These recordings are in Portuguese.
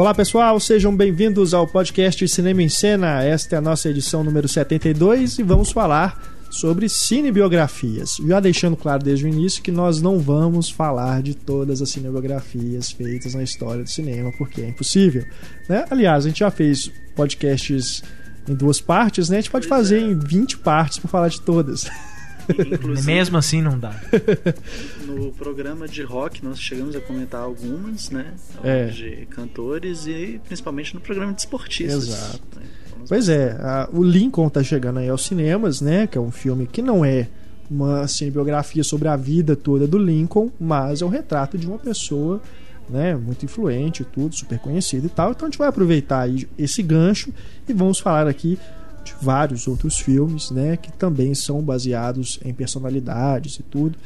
Olá pessoal, sejam bem-vindos ao podcast Cinema em Cena. Esta é a nossa edição número 72 e vamos falar sobre cinebiografias. Já deixando claro desde o início que nós não vamos falar de todas as cinebiografias feitas na história do cinema, porque é impossível. Né? Aliás, a gente já fez podcasts em duas partes, né? A gente pode pois fazer é. em 20 partes para falar de todas. Inclusive, Mesmo assim não dá. No programa de rock nós chegamos a comentar algumas, né? É. De cantores e principalmente no programa de esportistas. Exato. Né? Pois é, a, o Lincoln tá chegando aí aos cinemas, né? Que é um filme que não é uma cinebiografia sobre a vida toda do Lincoln, mas é um retrato de uma pessoa né, muito influente, tudo, super conhecido e tal. Então a gente vai aproveitar aí esse gancho e vamos falar aqui vários outros filmes, né, que também são baseados em personalidades e tudo.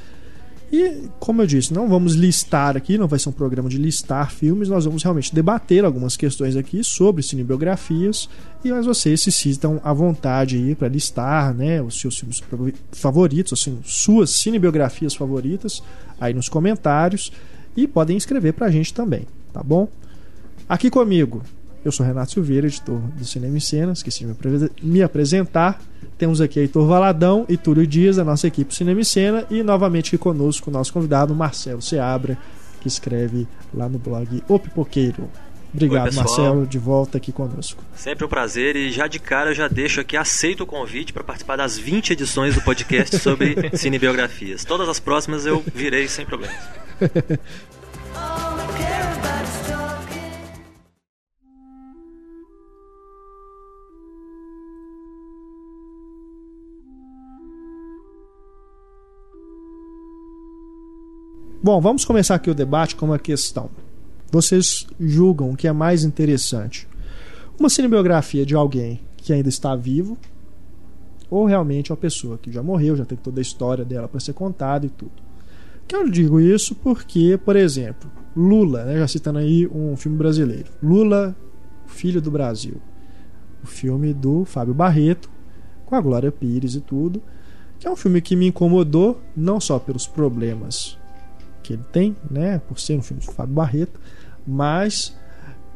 E, como eu disse, não vamos listar aqui, não vai ser um programa de listar filmes, nós vamos realmente debater algumas questões aqui sobre cinebiografias e mas vocês se sintam à vontade aí para listar né, os seus filmes favoritos, assim, suas cinebiografias favoritas aí nos comentários e podem escrever para a gente também, tá bom? Aqui comigo, eu sou Renato Silveira, editor do Cinema e Cenas, esqueci de me apresentar. Temos aqui Heitor Valadão e Túlio Dias, da nossa equipe Cinema e Cena, e novamente aqui conosco o nosso convidado Marcelo Seabra, que escreve lá no blog O Pipoqueiro. Obrigado, Oi, Marcelo, de volta aqui conosco. Sempre um prazer e já de cara eu já deixo aqui, aceito o convite para participar das 20 edições do podcast sobre cinebiografias. Todas as próximas eu virei sem problemas. Bom, vamos começar aqui o debate com uma questão. Vocês julgam o que é mais interessante? Uma cinebiografia de alguém que ainda está vivo ou realmente uma pessoa que já morreu, já tem toda a história dela para ser contada e tudo? Que eu digo isso porque, por exemplo, Lula, né, já citando aí um filme brasileiro, Lula, Filho do Brasil, o filme do Fábio Barreto, com a Glória Pires e tudo, que é um filme que me incomodou não só pelos problemas que ele tem, né? Por ser um filme de Fábio Barreto, mas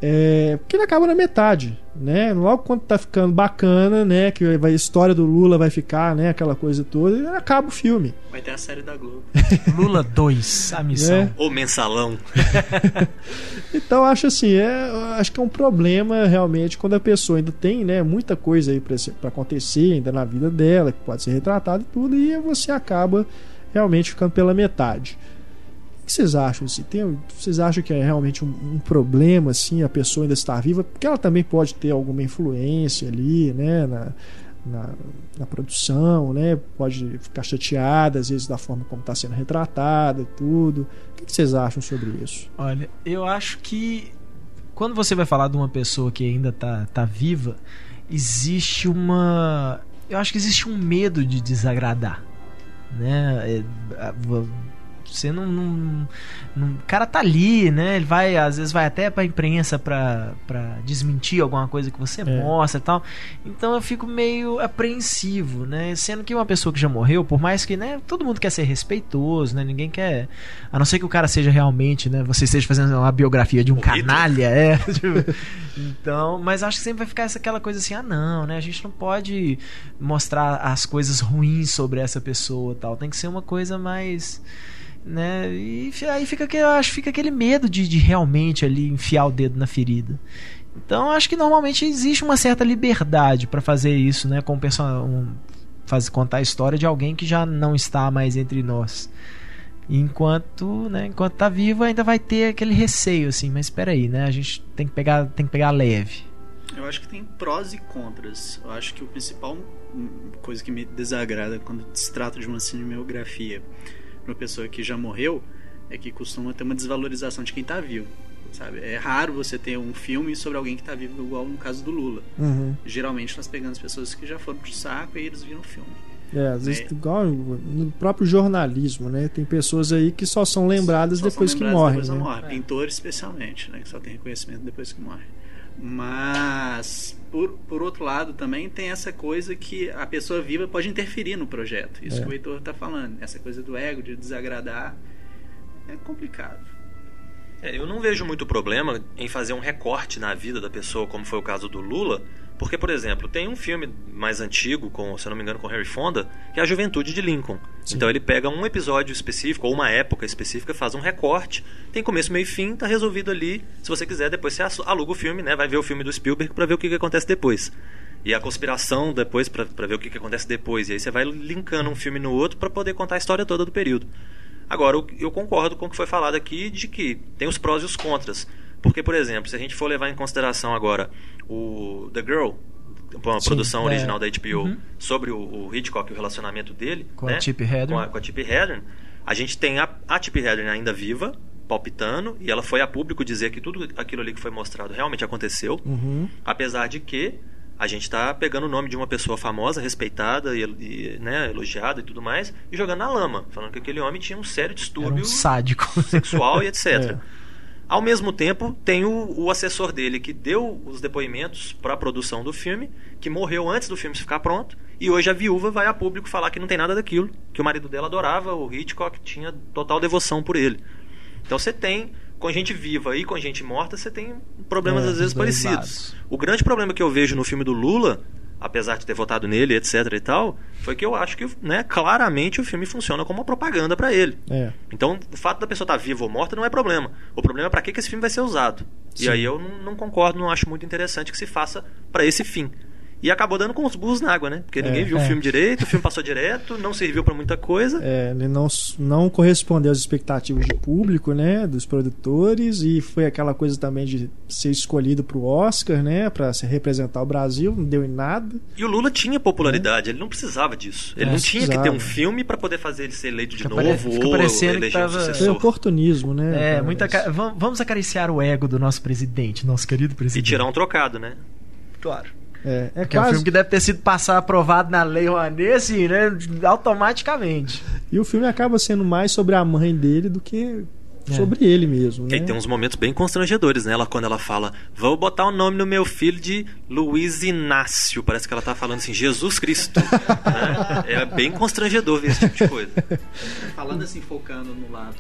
é, porque ele acaba na metade, né? Logo quando tá ficando bacana, né? Que a história do Lula vai ficar, né? Aquela coisa toda, acaba o filme. Vai ter a série da Globo. Lula 2, a missão. É. O mensalão. então acho assim, é, acho que é um problema realmente quando a pessoa ainda tem, né? Muita coisa aí para acontecer ainda na vida dela, que pode ser retratada e tudo, e você acaba realmente ficando pela metade que vocês acham? Assim? Tem, vocês acham que é realmente um, um, problema assim a pessoa ainda estar viva? Porque ela também pode ter alguma influência ali, né? Na, na, na produção, né? Pode ficar chateada às vezes da forma como está sendo retratada e tudo. O que, vocês acham sobre isso? Olha, eu acho que quando você vai falar de uma pessoa que ainda está tá viva, existe uma. Eu acho que existe um medo de desagradar. Né? É, você não, não, não, O cara tá ali, né? Ele vai, às vezes, vai até pra imprensa pra, pra desmentir alguma coisa que você é. mostra e tal. Então eu fico meio apreensivo, né? Sendo que uma pessoa que já morreu, por mais que, né? Todo mundo quer ser respeitoso, né? Ninguém quer. A não ser que o cara seja realmente, né? Você esteja fazendo uma biografia de um canalha, é. Tipo, então, mas acho que sempre vai ficar essa, aquela coisa assim, ah, não, né? A gente não pode mostrar as coisas ruins sobre essa pessoa tal. Tem que ser uma coisa mais né? E aí fica aquele, acho fica aquele medo de, de realmente ali enfiar o dedo na ferida. Então acho que normalmente existe uma certa liberdade para fazer isso, né? Com um, fazer contar a história de alguém que já não está mais entre nós. Enquanto, né, enquanto tá vivo ainda vai ter aquele receio assim, mas espera aí, né? A gente tem que pegar, tem que pegar leve. Eu acho que tem prós e contras. Eu acho que o principal hum, coisa que me desagrada quando se trata de uma cinematografia uma pessoa que já morreu é que costuma ter uma desvalorização de quem está vivo. Sabe? É raro você ter um filme sobre alguém que está vivo, igual no caso do Lula. Uhum. Geralmente nós pegamos pessoas que já foram pro saco e eles viram o filme. É, às vezes, é. igual no próprio jornalismo, né? Tem pessoas aí que só são lembradas só depois são lembradas que morrem. Depois né? morre. Pintores, especialmente, né? Que só tem reconhecimento depois que morre. Mas, por, por outro lado, também tem essa coisa que a pessoa viva pode interferir no projeto. Isso é. que o Heitor está falando. Essa coisa do ego, de desagradar. É complicado. É, eu não vejo muito problema em fazer um recorte na vida da pessoa, como foi o caso do Lula, porque, por exemplo, tem um filme mais antigo, com, se eu não me engano, com Harry Fonda, que é a Juventude de Lincoln. Sim. Então ele pega um episódio específico, ou uma época específica, faz um recorte, tem começo, meio e fim, tá resolvido ali. Se você quiser, depois você aluga o filme, né? Vai ver o filme do Spielberg para ver o que, que acontece depois. E a conspiração depois, para ver o que, que acontece depois. E aí você vai linkando um filme no outro para poder contar a história toda do período. Agora, eu concordo com o que foi falado aqui de que tem os prós e os contras. Porque, por exemplo, se a gente for levar em consideração agora o The Girl, uma Sim, produção é. original da HBO, Uhum. sobre o, o Hitchcock e o relacionamento dele, Com né? a Tippi Hedren. com a, com a Tippi Hedren, a gente tem a, a Tippi Hedren ainda viva, palpitando, e ela foi a público dizer que tudo aquilo ali que foi mostrado realmente aconteceu, Uhum. apesar de que a gente está pegando o nome de uma pessoa famosa, respeitada e, e, né, elogiada e tudo mais, e jogando na lama, falando que aquele homem tinha um sério Era distúrbio um sádico. sexual e etc. É. Ao mesmo tempo, tem o, o assessor dele que deu os depoimentos para a produção do filme, que morreu antes do filme ficar pronto, e hoje a viúva vai a público falar que não tem nada daquilo, que o marido dela adorava, o Hitchcock tinha total devoção por ele. Então você tem, com gente viva e com gente morta, você tem problemas É, às vezes parecidos. lados. O grande problema que eu vejo no filme do Lula, apesar de ter votado nele, etc e tal, foi que eu acho que, né, claramente o filme funciona como uma propaganda para ele. É. Então, o fato da pessoa estar viva ou morta não é problema. O problema é para que, que esse filme vai ser usado. Sim. E aí eu não, não concordo, não acho muito interessante que se faça para esse fim. E acabou dando com os burros na água, né? Porque ninguém É, viu é. o filme direito, o filme passou direto, não serviu para muita coisa. É, ele não, não correspondeu às expectativas de público, né, dos produtores e foi aquela coisa também de ser escolhido para o Oscar, né, para se representar o Brasil, não deu em nada. E o Lula tinha popularidade, ele não precisava disso. Ele É, não tinha que ter um precisava. filme para poder fazer ele ser eleito de Fica novo fica ou parecendo que eleger um tava- Foi oportunismo, né? É, muita ca- vam- Vamos acariciar o ego do nosso presidente, nosso querido E presidente. tirar um trocado, né? Claro. É, é Que é um quase. filme que deve ter sido passado aprovado na Lei Rouanet, assim, né? Automaticamente. E o filme acaba sendo mais sobre a mãe dele do que É. sobre ele mesmo, E né? aí tem uns momentos bem constrangedores, né? Ela, quando ela fala, vou botar o nome no meu filho de Luiz Inácio. Parece que ela tá falando assim, Jesus Cristo. né? É bem constrangedor ver esse tipo de coisa. Falando assim, focando no lado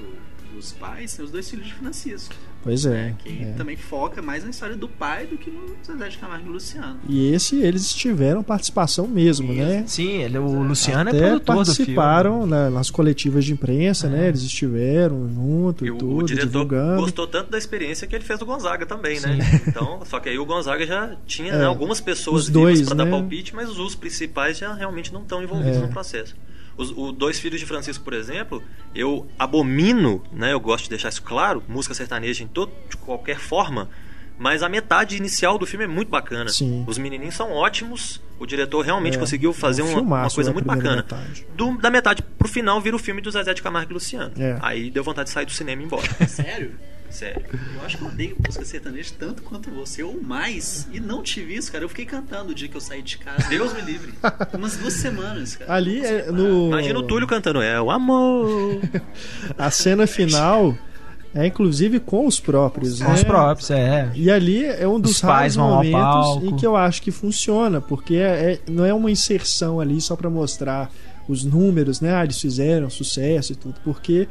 dos pais, tem os dois filhos de Francisco. Pois é. né, que é. também foca mais na história do pai do que no Zezé de Camargo e Luciano. E esse eles tiveram participação mesmo, né? Sim, ele, o Luciano é Até produtor do participaram filme. na- nas coletivas de imprensa, né? Eles estiveram junto E e, o, tudo, o diretor divulgando. gostou tanto da experiência que ele fez do Gonzaga também, né? Sim. Então, só que aí o Gonzaga já tinha É, né, algumas pessoas os dois, para né? dar palpite, mas os principais já realmente não estão envolvidos É. no processo. Os o Dois Filhos de Francisco, por exemplo, eu abomino, né? Eu gosto de deixar isso claro, música sertaneja em todo, de qualquer forma, mas a metade inicial do filme é muito bacana. Sim. Os menininhos são ótimos, o diretor realmente É, conseguiu fazer um uma, uma coisa da muito bacana. metade. Do- da metade pro final vira o filme do Zezé de Camargo e Luciano. É. Aí deu vontade de sair do cinema e ir embora. Sério? Sério. Eu acho que eu odeio música sertaneja tanto quanto você, ou mais. E não tive isso, cara. Eu fiquei cantando o dia que eu saí de casa. Deus me livre. Umas duas semanas, cara. Ali é no Imagina o Túlio cantando É o amor. a cena final é inclusive com os próprios, Com né? os próprios, é. E ali é um dos Os pais raros momentos em que eu acho que funciona, porque é, é- não é uma inserção ali só pra mostrar os números, né? Ah, eles fizeram sucesso e tudo, porque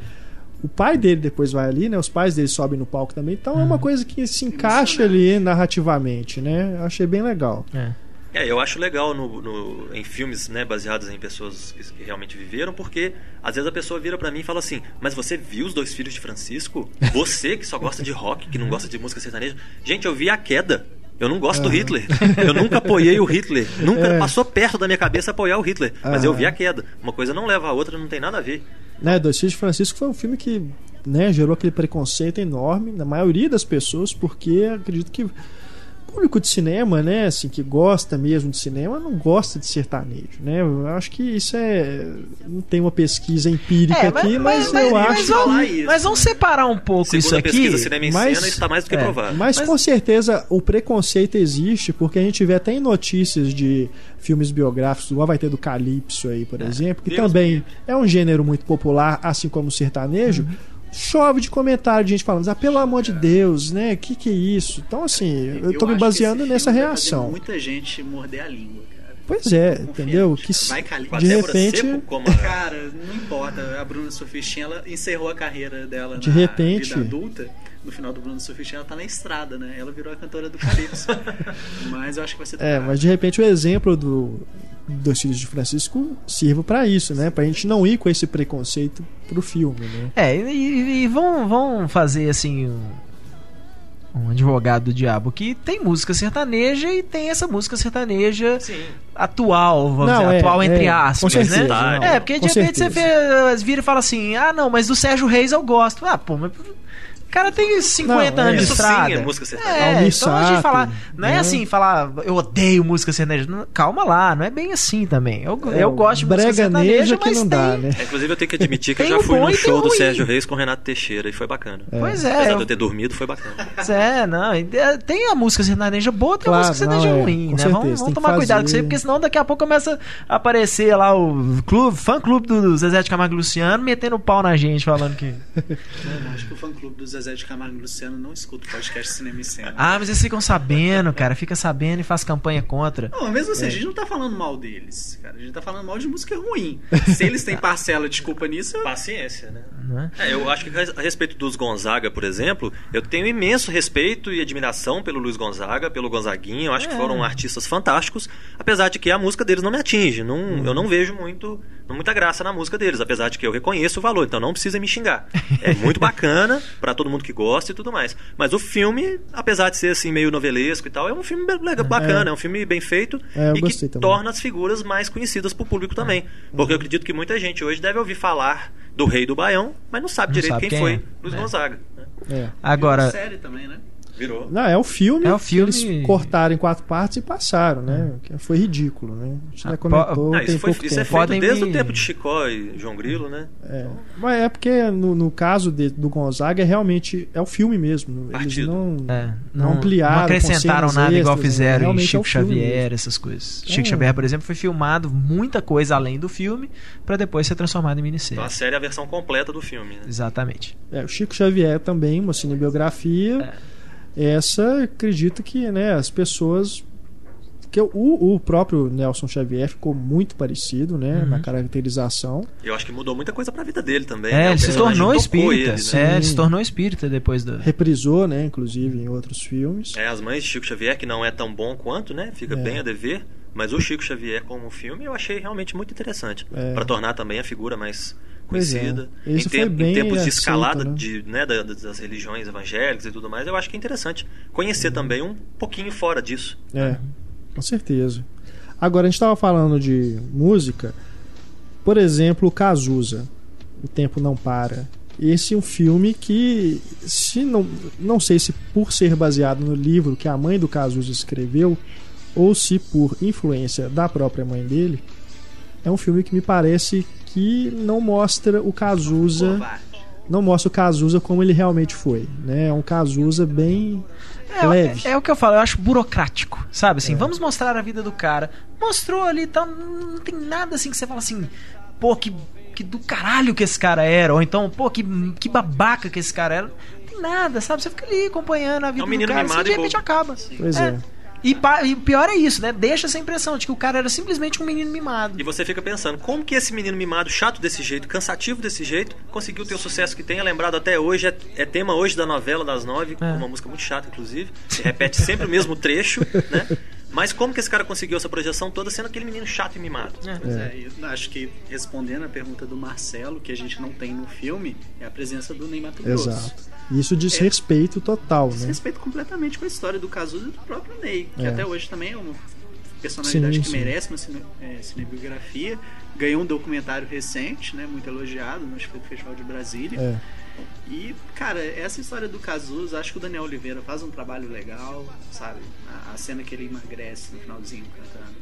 o pai dele depois vai ali, né? Os pais dele sobem no palco também, então é Uhum. uma coisa que se encaixa ali narrativamente, né? Eu achei bem legal. é. É, eu acho legal no, no- em filmes né, baseados em pessoas que, que realmente viveram, porque às vezes a pessoa vira pra mim e fala assim: Mas você viu os dois filhos de Francisco? Você que só gosta de rock, que não gosta de música sertaneja? Gente, eu vi a queda. Eu não gosto do Hitler. Eu nunca apoiei o Hitler. Nunca É. passou perto da minha cabeça apoiar o Hitler. Mas eu Aham. vi a queda. Uma coisa não leva a outra, não tem nada a ver. Né, Dois Filhos de Francisco foi um filme que né, gerou aquele preconceito enorme na maioria das pessoas, porque acredito que público de cinema, né, assim, que gosta mesmo de cinema, não gosta de sertanejo, né? Eu acho que isso é não tem uma pesquisa empírica É, aqui, mas, eu mas acho vamos, isso, mas vamos separar um pouco Segundo isso a aqui. pesquisa Cinema em mas- Cena, está mais do que é, provado. Mas, Mas- com certeza o preconceito existe, porque a gente vê até em notícias de filmes biográficos, igual vai ter do Calypso aí, por exemplo, que Deus também é um gênero muito popular, assim como o sertanejo. Uhum. Chove de comentário de gente falando, ah, pelo amor de Deus, né? Que que é isso? Então, assim, eu tô me baseando nessa reação. Muita gente morder a língua, cara. Pois é, entendeu? Que Vai a de repente- Seco como Cara, não importa. A Bruna Sufistinha, ela encerrou a carreira dela De na repente- vida adulta no final do Bruno Surfistinha ela tá na estrada, né? Ela virou a cantora do Calypso. mas eu acho que vai ser É, mas de repente o exemplo do dos filhos de Francisco sirva pra isso, né? Pra gente não ir com esse preconceito pro filme, né? É, e, e- vão, vão fazer assim um, um advogado do diabo que tem música sertaneja e tem essa música sertaneja Sim. atual, vamos Não, dizer, é, atual entre é, aspas, com certeza, né? não, É, porque de repente você vê, vira e fala assim: ah, não, mas do Sérgio Reis eu gosto. Ah, pô, mas. O cara tem 50 Não, é. anos de Isso sim estrada. é música sertaneja. É, então a gente falar. Não é né? assim, falar, eu odeio música sertaneja. Calma lá, não é bem assim também. Eu, É, eu gosto de música sertaneja, neja que mas não tem, dá, né? É, Inclusive eu tenho que admitir que eu já fui tem show do. Sérgio Reis com o Renato Teixeira e foi bacana. Pois Apesar é, de eu ter dormido, foi bacana. É, não. é, Tem a música sertaneja boa, tem Claro, a música sertaneja não, é, ruim, né? certeza, Vamos, vamos tomar cuidado com isso aí, porque senão daqui a pouco começa a aparecer lá o clube, fã clube do Zezé de Camargo e Luciano metendo o pau na gente, falando que. Eu acho que o fã clube do Zezé de Camargo e Luciano não escuta o podcast Cinema e Cena. Ah, mas eles ficam sabendo, cara, fica sabendo e faz campanha contra. Não, mesmo É. assim, a gente não tá falando mal deles, cara. A gente tá falando mal de música ruim. Se eles têm parcela de culpa nisso, eu... Paciência, né? Não é? É, eu acho que a respeito dos Gonzaga, por exemplo, eu tenho imenso respeito e admiração pelo Luiz Gonzaga, pelo Gonzaguinha. Eu acho que É. foram artistas fantásticos, apesar de que a música deles não me atinge. Não, Uhum. Eu não vejo muito, muita graça na música deles, apesar de que eu reconheço o valor. Então não precisa me xingar. É muito bacana pra todo mundo que gosta e tudo mais. Mas o filme, apesar de ser assim meio novelesco e tal, é um filme legal, bacana, é, um filme bem feito É, e que também. torna as figuras mais conhecidas pro público também. Porque eu acredito que muita gente hoje deve ouvir falar do Rei do Baião, mas não sabe Não direito sabe quem, quem foi é. Luiz É. Gonzaga. né? É. Agora, série também, né? Virou. Não, é o filme. É o filme- Eles cortaram em quatro partes e passaram, né? Que Foi ridículo, né? A gente Ah, comentou. Não, tem isso foi- pouco isso é feito Podem desde me- o tempo de Chicó e João Grilo, né? É. Mas é porque no, no caso de- do Gonzaga é realmente é o filme mesmo. Eles Partido. não, É, não ampliaram, não acrescentaram nada igual extras, né? fizeram em Realmente é Chico filme Xavier, mesmo. essas coisas. É. Chico Xavier, por exemplo, foi filmado muita coisa além do filme pra depois ser transformado em minissérie. Então a série é a versão completa do filme, né? Exatamente. É, o Chico Xavier também, uma cinebiografia. Essa, acredito que né, as pessoas. que o, o próprio Nelson Xavier ficou muito parecido né, Uhum. na caracterização. Eu acho que mudou muita coisa pra vida dele também. É, né? Ele se tornou espírita. ele, né? É, ele se tornou espírita depois do. Reprisou, né, inclusive, em outros filmes. É, As Mães de Chico Xavier, que não é tão bom quanto, né? Fica É. bem a dever. Mas o Chico Xavier como filme eu achei realmente muito interessante. É. Pra tornar também a figura mais É. conhecida. Esse em, foi tempo- bem em tempos de escalada né? de, né, da- das religiões evangélicas e tudo mais, eu acho que é interessante conhecer também um pouquinho fora disso. É, com certeza. Agora, a gente estava falando de música. Por exemplo, Cazuza, O Tempo Não Para. Esse é um filme que, se não, não sei se por ser baseado no livro que a mãe do Cazuza escreveu, ou se por influência da própria mãe dele, é um filme que me parece que não mostra o Cazuza, não mostra o Cazuza como ele realmente foi, né? É um Cazuza bem leve. É, é o que eu falo, eu acho burocrático, sabe? É. Assim, vamos mostrar a vida do cara. Mostrou ali, tá, não tem nada assim que você fala assim, pô, que, que do caralho que esse cara era, ou então, pô, que, que babaca que esse cara era. Não tem nada, sabe? Você fica ali acompanhando a vida É um do menino cara, assim, mimado de e repente acaba. Pois é. E, e o pior é isso, né? Deixa essa impressão de que o cara era simplesmente um menino mimado. E você fica pensando, como que esse menino mimado, chato desse jeito, cansativo desse jeito, conseguiu ter o sucesso que tem, é lembrado até hoje, é, é tema hoje da novela das nove, É. uma música muito chata, inclusive, se repete sempre o mesmo trecho, né? Mas como que esse cara conseguiu essa projeção toda sendo aquele menino chato e mimado? Pois é, eu acho que respondendo a pergunta do Marcelo, que a gente não tem no filme, é a presença do Ney Mato Grosso. Exato. Isso diz respeito total, né? Desrespeito completamente com a história do Cazuza e do próprio Ney, que É. até hoje também é uma personalidade Sim, que sim. merece uma cine, é, cinebiografia. Ganhou um documentário recente, né, muito elogiado, no Festival de Brasília. É. E, cara, essa história do Cazuza, acho que o Daniel Oliveira faz um trabalho legal, sabe? A, a cena que ele emagrece no finalzinho cantando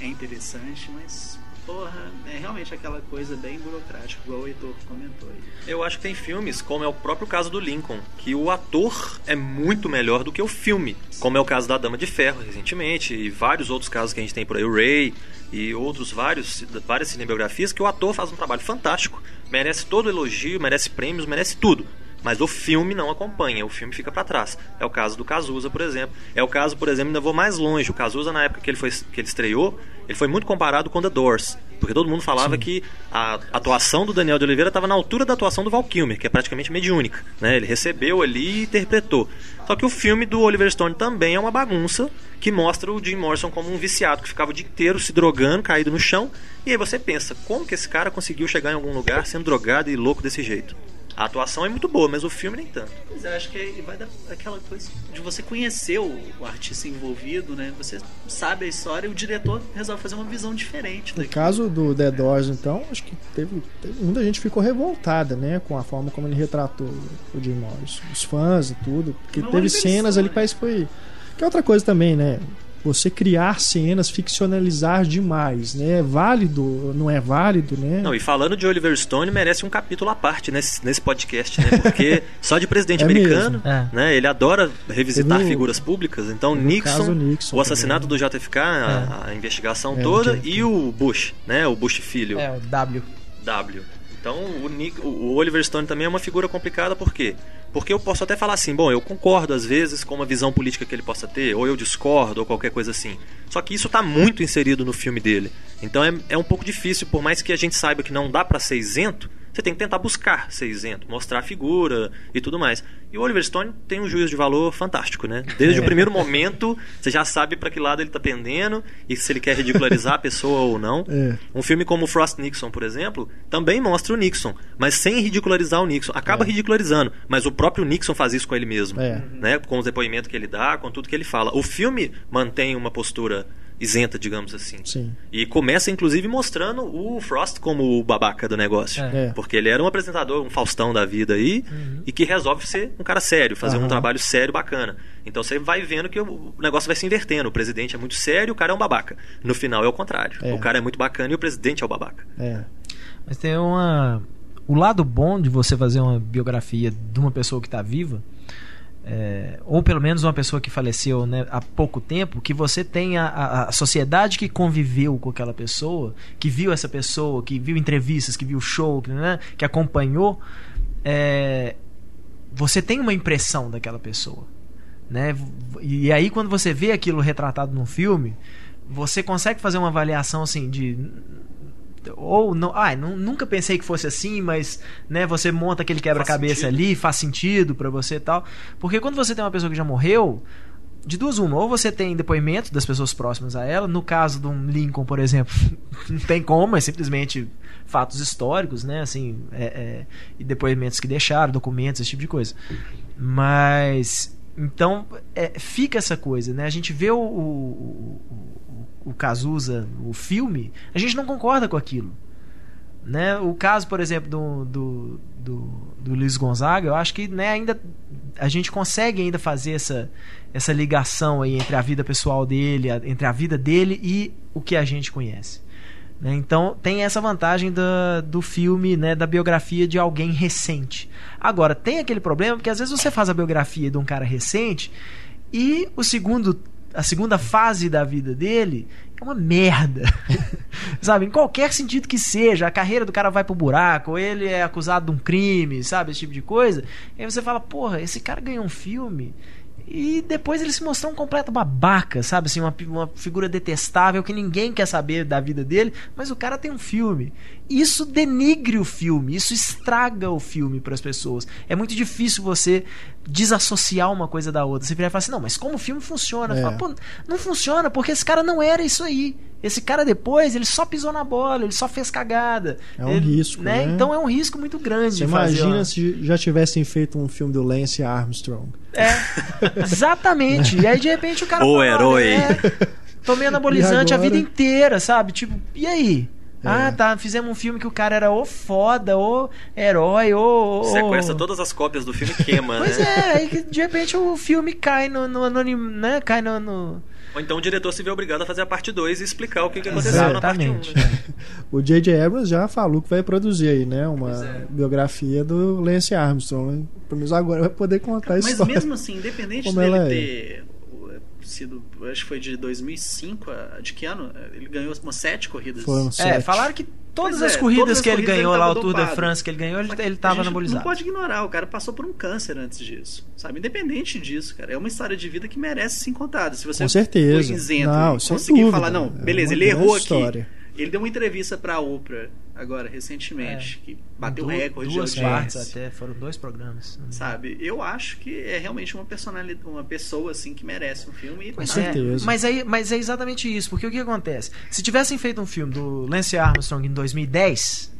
é interessante, mas, porra, é realmente aquela coisa bem burocrática, igual o Heitor comentou aí. Eu acho que tem filmes, como é o próprio caso do Lincoln, que o ator é muito melhor do que o filme. Como é o caso da Dama de Ferro, recentemente, e vários outros casos que a gente tem por aí, o Ray e outros vários, várias cinebiografias, que o ator faz um trabalho fantástico, merece todo elogio, merece prêmios, merece tudo. Mas o filme não acompanha, o filme fica para trás. É o caso do Cazuza, por exemplo. É o caso, por exemplo, ainda vou mais longe. O Cazuza, na época que ele, foi, que ele estreou, ele foi muito comparado com The Doors. Porque todo mundo falava Sim. que a atuação do Daniel de Oliveira estava na altura da atuação do Val Kilmer, que é praticamente mediúnica. Né? Ele recebeu ali e interpretou. Só que o filme do Oliver Stone também é uma bagunça que mostra o Jim Morrison como um viciado que ficava o dia inteiro se drogando, caído no chão. E aí você pensa, como que esse cara conseguiu chegar em algum lugar sendo drogado e louco desse jeito? A atuação é muito boa, mas o filme nem tanto. Pois é, acho que vai dar aquela coisa de você conhecer o, o artista envolvido, né? Você sabe a história e o diretor resolve fazer uma visão diferente. No caso do The Doors, então, acho que teve, teve, muita gente ficou revoltada, né? Com a forma como ele retratou o Jim Morrison. Os fãs e tudo. Porque teve cenas ali que parece que foi. Que é outra coisa também, né? Você criar cenas, ficcionalizar demais, né? É válido, não é válido, né? Não, e falando de Oliver Stone, merece um capítulo à parte nesse, nesse podcast, né? Porque só de presidente é americano, é. né? Ele adora revisitar figuras públicas. Então, Nixon, Nixon, o assassinato também. do JFK, a, é. a investigação é, toda, e o Bush, né? O Bush filho. É, o W. W. Então o, Nick, o Oliver Stone também é uma figura complicada, por quê? Porque eu posso até falar assim, bom, eu concordo às vezes com uma visão política que ele possa ter, ou eu discordo, ou qualquer coisa assim. Só que isso está muito inserido no filme dele. Então é, é um pouco difícil, por mais que a gente saiba que não dá para ser isento, você tem que tentar buscar ser isento, mostrar a figura e tudo mais. E o Oliver Stone tem um juízo de valor fantástico, né? Desde é. o primeiro momento, você já sabe para que lado ele tá pendendo e se ele quer ridicularizar a pessoa ou não. É. Um filme como Frost Nixon, por exemplo, também mostra o Nixon, mas sem ridicularizar o Nixon. Acaba é. ridicularizando, mas o próprio Nixon faz isso com ele mesmo, é. né? Com os depoimentos que ele dá, com tudo que ele fala. O filme mantém uma postura isenta, digamos assim. Sim. E começa, inclusive, mostrando o Frost como o babaca do negócio. É. é. Porque ele era um apresentador, um Faustão da vida aí, uhum. e que resolve ser um cara sério, fazer uhum. um trabalho sério, bacana. Então você vai vendo que o negócio vai se invertendo. O presidente é muito sério, o cara é um babaca. No final é o contrário. É. O cara é muito bacana e o presidente é o babaca. É. Mas tem uma. O lado bom de você fazer uma biografia de uma pessoa que está viva é, ou pelo menos uma pessoa que faleceu né, há pouco tempo, que você tenha a, a, sociedade que conviveu com aquela pessoa, que viu essa pessoa, que viu entrevistas, que viu show, né, que acompanhou, é, você tem uma impressão daquela pessoa. Né? E aí quando você vê aquilo retratado num filme, você consegue fazer uma avaliação assim de ou não, ah, nunca pensei que fosse assim, mas né, você monta aquele quebra-cabeça ali, faz sentido para você e tal. Porque quando você tem uma pessoa que já morreu, de duas uma, ou você tem depoimento das pessoas próximas a ela, no caso de um Lincoln, por exemplo, não tem como, é simplesmente fatos históricos, né, assim, é, é, e depoimentos que deixaram, documentos, esse tipo de coisa. Mas, então, é, fica essa coisa, né, a gente vê o, o, o Cazuza, o filme, a gente não concorda com aquilo. Né? O caso, por exemplo, do, do, do, do Luiz Gonzaga, eu acho que né, ainda a gente consegue ainda fazer essa, essa ligação aí entre a vida pessoal dele, a, entre a vida dele e o que a gente conhece. Né? Então tem essa vantagem da, do filme, né, da biografia de alguém recente. Agora, tem aquele problema porque às vezes você faz a biografia de um cara recente e o segundo a segunda fase da vida dele é uma merda. sabe? Em qualquer sentido que seja, a carreira do cara vai pro buraco, ou ele é acusado de um crime, sabe? Esse tipo de coisa. E aí você fala, porra, esse cara ganhou um filme e depois ele se mostrou um completo babaca, sabe? Assim, uma, uma figura detestável que ninguém quer saber da vida dele, mas o cara tem um filme. Isso denigre o filme, isso estraga o filme para as pessoas. É muito difícil você desassociar uma coisa da outra. Você virar e falar assim: não, mas como o filme funciona? É. Fala, Pô, não funciona porque esse cara não era isso aí. Esse cara depois, ele só pisou na bola, ele só fez cagada. É um ele, risco, né? né? Então é um risco muito grande. Você imagina se já tivessem feito um filme do Lance Armstrong. É, exatamente. e aí de repente o cara. O fala, herói. É, tomei anabolizante a vida inteira, sabe? Tipo, e aí? É. Ah, tá. Fizemos um filme que o cara era o foda, o herói, o. Sequestra todas as cópias do filme e queima, pois né? Pois é, aí de repente o filme cai no, no anônimo, né? Cai no, no ou então o diretor se vê obrigado a fazer a parte 2 e explicar o que, que aconteceu na parte 1. Um, né? o J.J. Abrams já falou que vai produzir aí, né? Uma é. biografia do Lance Armstrong. Né? Pelo menos agora vai poder contar isso. Mas mesmo assim, independente dele é. ter sido, acho que foi de 2005, de que ano? Ele ganhou umas sete corridas. Foram sete. É, falaram que Todas Pois as é, corridas todas as que ele corridas ganhou ele lá, o Tour de dopado. France que ele ganhou, ele, Mas ele tava anabolizado. Não pode ignorar, o cara passou por um câncer antes disso, sabe? Independente disso, cara, é uma história de vida que merece ser contada. Se você Com certeza. for isento Não, e conseguir dúvida. falar, não, É beleza, uma ele errou grande aqui. Ele deu uma entrevista pra Oprah agora, recentemente, que bateu Du- recorde Duas de partes audiência. até, foram dois programas. Sabe? Eu acho que é realmente uma personalidade, uma pessoa assim que merece um filme. E Com é, certeza. mas, aí, mas é exatamente isso, porque o que acontece? Se tivessem feito um filme do Lance Armstrong em 2010,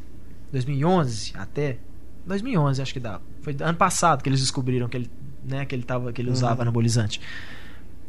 2011 até, 2011 acho que dá, foi ano passado que eles descobriram que ele, né, que ele, tava, que ele usava Uhum. anabolizante.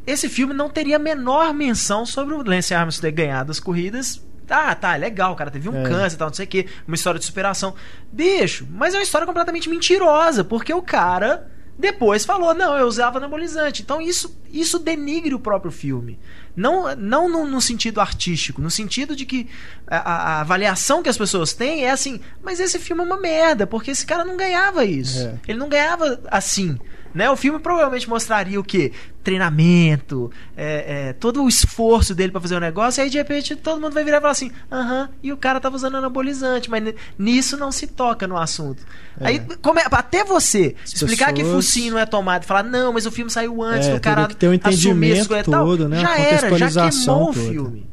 Esse filme não teria a menor menção sobre o Lance Armstrong ter ganhado as corridas. Ah, tá, legal, o cara teve um É. câncer tal, não sei o que, uma história de superação. Bicho, mas é uma história completamente mentirosa, porque o cara depois falou, não, eu usava anabolizante. Então isso, isso denigre o próprio filme. Não, não no, no sentido artístico, no sentido de que a, a- a avaliação que as pessoas têm é assim, mas esse filme é uma merda, porque esse cara não ganhava isso. É. Ele não ganhava assim. Né? O filme provavelmente mostraria o quê? Treinamento, é, é, todo o esforço dele pra fazer o negócio, e aí de repente todo mundo vai virar e falar assim: aham, e o cara tava usando anabolizante, mas nisso não se toca no assunto. É. Aí, como é- até você explicar que pessoas- focinho não é tomado e falar, não, mas o filme saiu antes É, do cara que ter um assumir entendimento e tal, todo, né? já era, já queimou o toda. filme.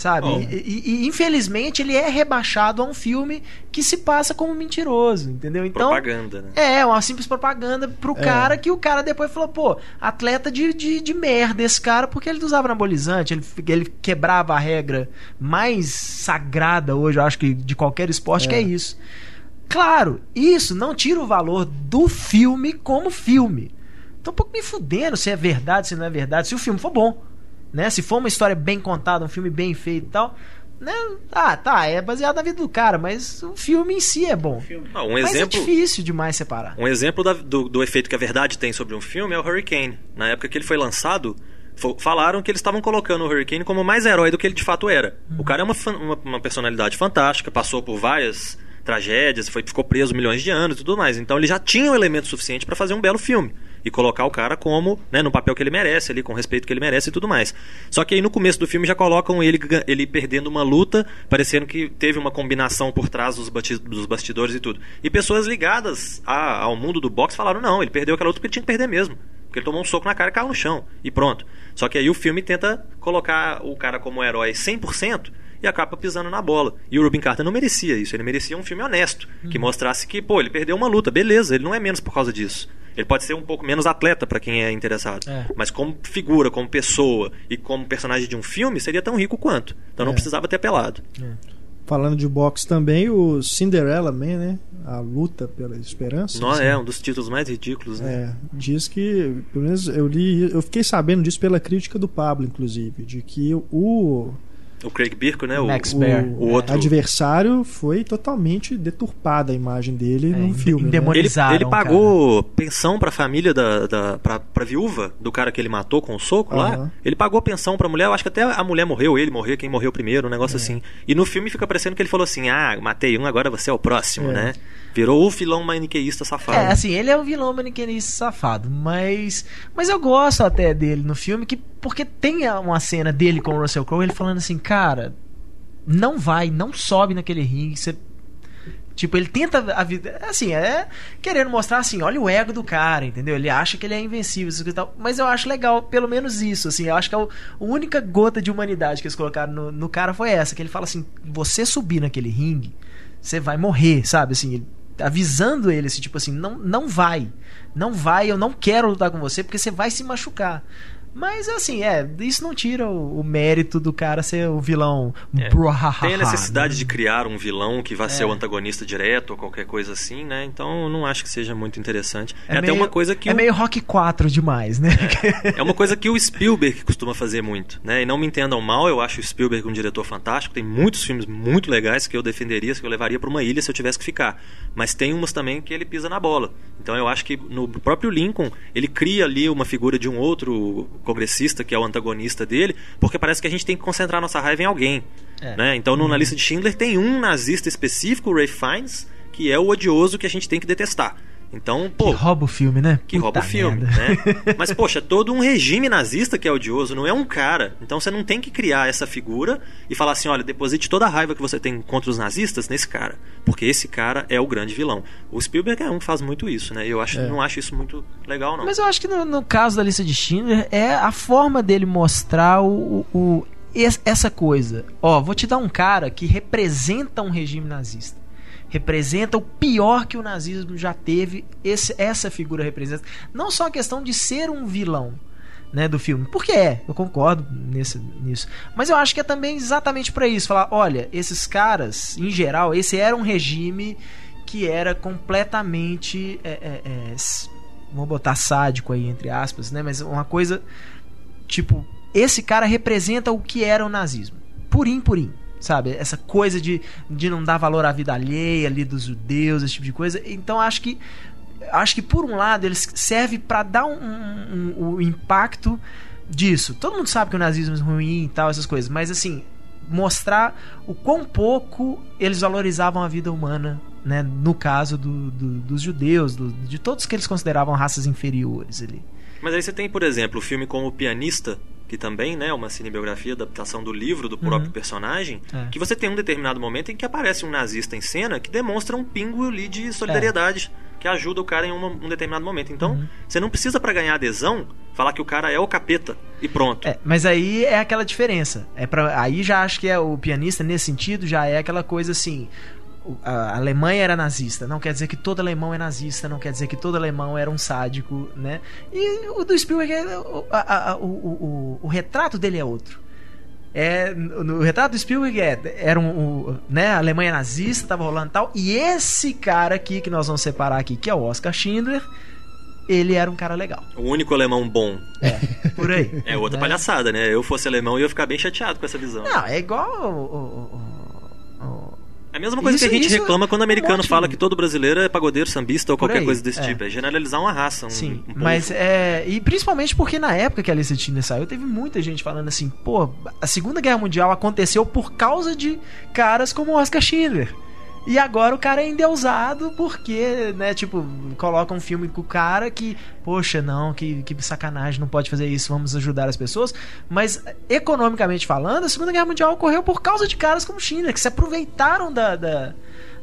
Sabe? Bom. E, e- e, infelizmente ele é rebaixado a um filme que se passa como mentiroso, entendeu? Então, Propaganda, né? é, uma simples propaganda pro É. cara que o cara depois falou, pô, atleta de, de, de merda esse cara, porque ele usava anabolizante, ele, ele quebrava a regra mais sagrada hoje, eu acho que de qualquer esporte, que é isso. Claro, isso não tira o valor do filme como filme. Tô um pouco me fudendo se é verdade, se não é verdade, se o filme for bom. Né? Se for uma história bem contada, um filme bem feito e tal. Né? Ah, tá, é baseado na vida do cara, mas o filme em si é bom. Ah, um Mas exemplo, é difícil demais separar. um exemplo da- do, do efeito que a verdade tem sobre um filme é o Hurricane. Na época que ele foi lançado, falaram que eles estavam colocando o Hurricane como mais herói do que ele de fato era. O cara é uma, uma, uma personalidade fantástica, passou por várias tragédias, foi, ficou preso milhões de anos e tudo mais. Então ele já tinha o elemento suficiente para fazer um belo filme. E colocar o cara como, né, no papel que ele merece, ali, com o respeito que ele merece e tudo mais. Só que aí no começo do filme já colocam ele, ele perdendo uma luta, parecendo que teve uma combinação por trás dos, dos bastidores e tudo. E pessoas ligadas a- ao mundo do boxe falaram: não, ele perdeu aquela luta porque ele tinha que perder mesmo. Porque ele tomou um soco na cara e caiu no chão. E pronto. Só que aí o filme tenta colocar o cara como herói 100% e acaba pisando na bola. E o Rubin Carter não merecia isso. Ele merecia um filme honesto. Que mostrasse que, pô, ele perdeu uma luta. Beleza, ele não é menos por causa disso. Ele pode ser um pouco menos atleta para quem é interessado. É. Mas como figura, como pessoa e como personagem de um filme, seria tão rico quanto. Então não É. precisava ter apelado. Falando de boxe também, o Cinderella Man, né? A luta pela esperança. Não assim. é um dos títulos mais ridículos, né? É, diz que, pelo menos eu li, eu fiquei sabendo disso pela crítica do Pablo, inclusive, de que o, O Craig Birko, né? O, Max o, Bear. o outro- adversário foi totalmente deturpada a imagem dele É, no filme. né? Ele, ele pagou pensão pra família da, da pra, pra viúva do cara que ele matou com o soco lá. Ele pagou pensão pra mulher. Eu acho que até a mulher morreu, ele morreu, quem morreu primeiro, um negócio assim. E no filme fica parecendo que ele falou assim: Ah, matei um, agora você é o próximo, É. né? Virou o filão maniqueísta safado. É, assim, ele é um vilão maniquenista safado, mas mas eu gosto até dele no filme que porque tem uma cena dele com o Russell Crowe, ele falando assim, cara, não vai, não sobe naquele ringue, você Tipo, ele tenta a vida. Assim, é querendo mostrar assim, olha o ego do cara, entendeu? Ele acha que ele é invencível, isso e tal. Mas eu acho legal, pelo menos isso, assim. Eu acho que o- a única gota de humanidade que eles colocaram no, no cara foi essa. Que ele fala assim: você subir naquele ringue, você vai morrer, sabe? Assim, ele- avisando ele, assim, tipo assim, não, não vai. Não vai, eu não quero lutar com você porque você vai se machucar. Mas assim, é, isso não tira o, o mérito do cara ser o vilão. É. Tem a necessidade né? de criar um vilão que ser É. o antagonista direto ou qualquer coisa assim, né? Então não acho que seja muito interessante. É, até meio- uma coisa que É o- meio Rock 4 demais, né? É uma coisa que o Spielberg costuma fazer muito, né? E não me entendam mal, eu acho o Spielberg um diretor fantástico, tem muitos filmes muito legais que eu defenderia, que eu levaria para uma ilha se eu tivesse que ficar. Mas tem umas também que ele pisa na bola. Então eu acho que no próprio Lincoln, ele cria ali uma figura de um outro congressista que é o antagonista dele, porque parece que a gente tem que concentrar nossa raiva em alguém. É. Né? Então no, na lista de Schindler tem um nazista específico, o Ray Fiennes, que é o odioso que a gente tem que detestar. Então, pô. Que rouba o filme, né? Que rouba o filme, merda. né? Mas, poxa, todo um regime nazista que é odioso, não é um cara. Então você não tem que criar essa figura e falar assim: olha, deposite toda a raiva que você tem contra os nazistas nesse cara. Porque esse cara é o grande vilão. O Spielberg é um que faz muito isso, né? Eu acho, É. não acho isso muito legal, não. Mas eu acho que no, no caso da lista de Schindler é a forma dele mostrar o, o- o- es- essa coisa. Ó, vou te dar um cara que representa um regime nazista. Representa o pior que o nazismo já teve. Esse- essa figura representa. Não só a questão de ser um vilão. Né, do filme. Porque é, eu concordo nesse, nisso. Mas eu acho que é também exatamente para isso. Falar, olha, esses caras, em geral, esse era um regime que era completamente. É, é, é, vou botar sádico aí, entre aspas, né? Mas uma coisa. Tipo, esse cara representa o que era o nazismo. Purim, purim. Sabe? Essa coisa de, de não dar valor à vida alheia ali dos judeus, esse tipo de coisa. Então acho que. Acho que por um lado ele serve para dar um, um- um- o impacto disso. Todo mundo sabe que o nazismo é ruim e tal, essas coisas, mas assim, mostrar o quão pouco eles valorizavam a vida humana, né? No caso do- do- dos judeus, do- de todos que eles consideravam raças inferiores ali. Mas aí você tem, por exemplo, o filme como O Pianista, que também né, é uma cinebiografia, adaptação do livro do próprio Uhum. personagem, É. que você tem um determinado momento em que aparece um nazista em cena que demonstra um pingo ali de solidariedade, que ajuda o cara em uma- um determinado momento. Então, Uhum. você não precisa, para ganhar adesão, falar que o cara é o capeta e pronto. É, mas aí é aquela diferença. É para aí já acho que é o pianista nesse sentido já é aquela coisa assim. A Alemanha era nazista, não quer dizer que todo alemão é nazista, não quer dizer que todo alemão era um sádico, né? E o do Spielberg, é, o, a- a- o, o, o, retrato dele é outro. É, no, retrato do Spielberg é, era um, o- né, a Alemanha nazista, tava rolando e tal, e esse cara aqui que nós vamos separar aqui, que é o Oscar Schindler, ele era um cara legal. O único alemão bom. Por aí. É outra né? palhaçada, né? Eu fosse alemão eu ia ficar bem chateado com essa visão. Não, é igual. o- É mesma coisa Isso- que a gente isso reclama quando o é um americano monte fala que todo brasileiro é pagodeiro, sambista ou Por qualquer aí, coisa desse é. tipo. É generalizar uma raça, um, Sim, um mas é. E principalmente porque na época que a lista de Schindler saiu, teve muita gente falando assim: pô, a Segunda Guerra Mundial aconteceu por causa de caras como Oscar Schindler. E agora o cara é endeusado porque, né, tipo, coloca um filme com o cara que, poxa, não, que, que sacanagem, não pode fazer isso, vamos ajudar as pessoas. Mas, economicamente falando, a Segunda Guerra Mundial ocorreu por causa de caras como Schindler, que se aproveitaram da, da-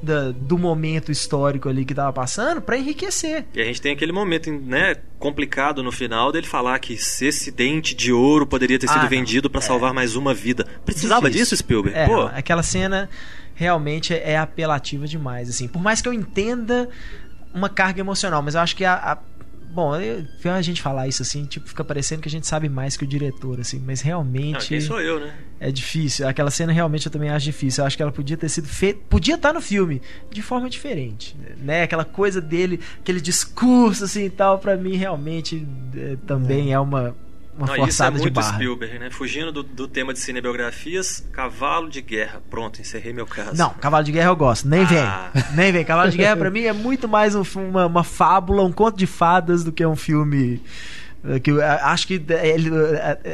da- do momento histórico ali que tava passando pra enriquecer. E a gente tem aquele momento, né, complicado no final dele falar que se esse dente de ouro poderia ter Ah, sido não. vendido pra salvar mais uma vida. Precisava Difícil. disso, Spielberg? É, Pô, aquela cena realmente é é apelativa demais, assim. Por mais que eu entenda uma carga emocional, mas eu acho que a. a- bom, eu, ver a gente falar isso assim, tipo, fica parecendo que a gente sabe mais que o diretor, assim, mas não, realmente quem sou eu, né? é difícil. Aquela cena realmente eu também acho difícil. Eu acho que ela podia ter sido feita. Podia estar no filme de forma diferente. Né? Aquela coisa dele, aquele discurso assim e tal, pra mim realmente é, também é uma, uma Não, isso é forçada de muito barra. Spielberg, né? Fugindo do, do tema de cinebiografias, Cavalo de Guerra. Pronto, encerrei meu caso. Não, Cavalo de Guerra eu gosto. Nem vem. Ah. Nem vem. Cavalo de Guerra pra mim é muito mais um uma, uma fábula, um conto de fadas do que um filme. Eh, Que eu eh, acho que eh, ele,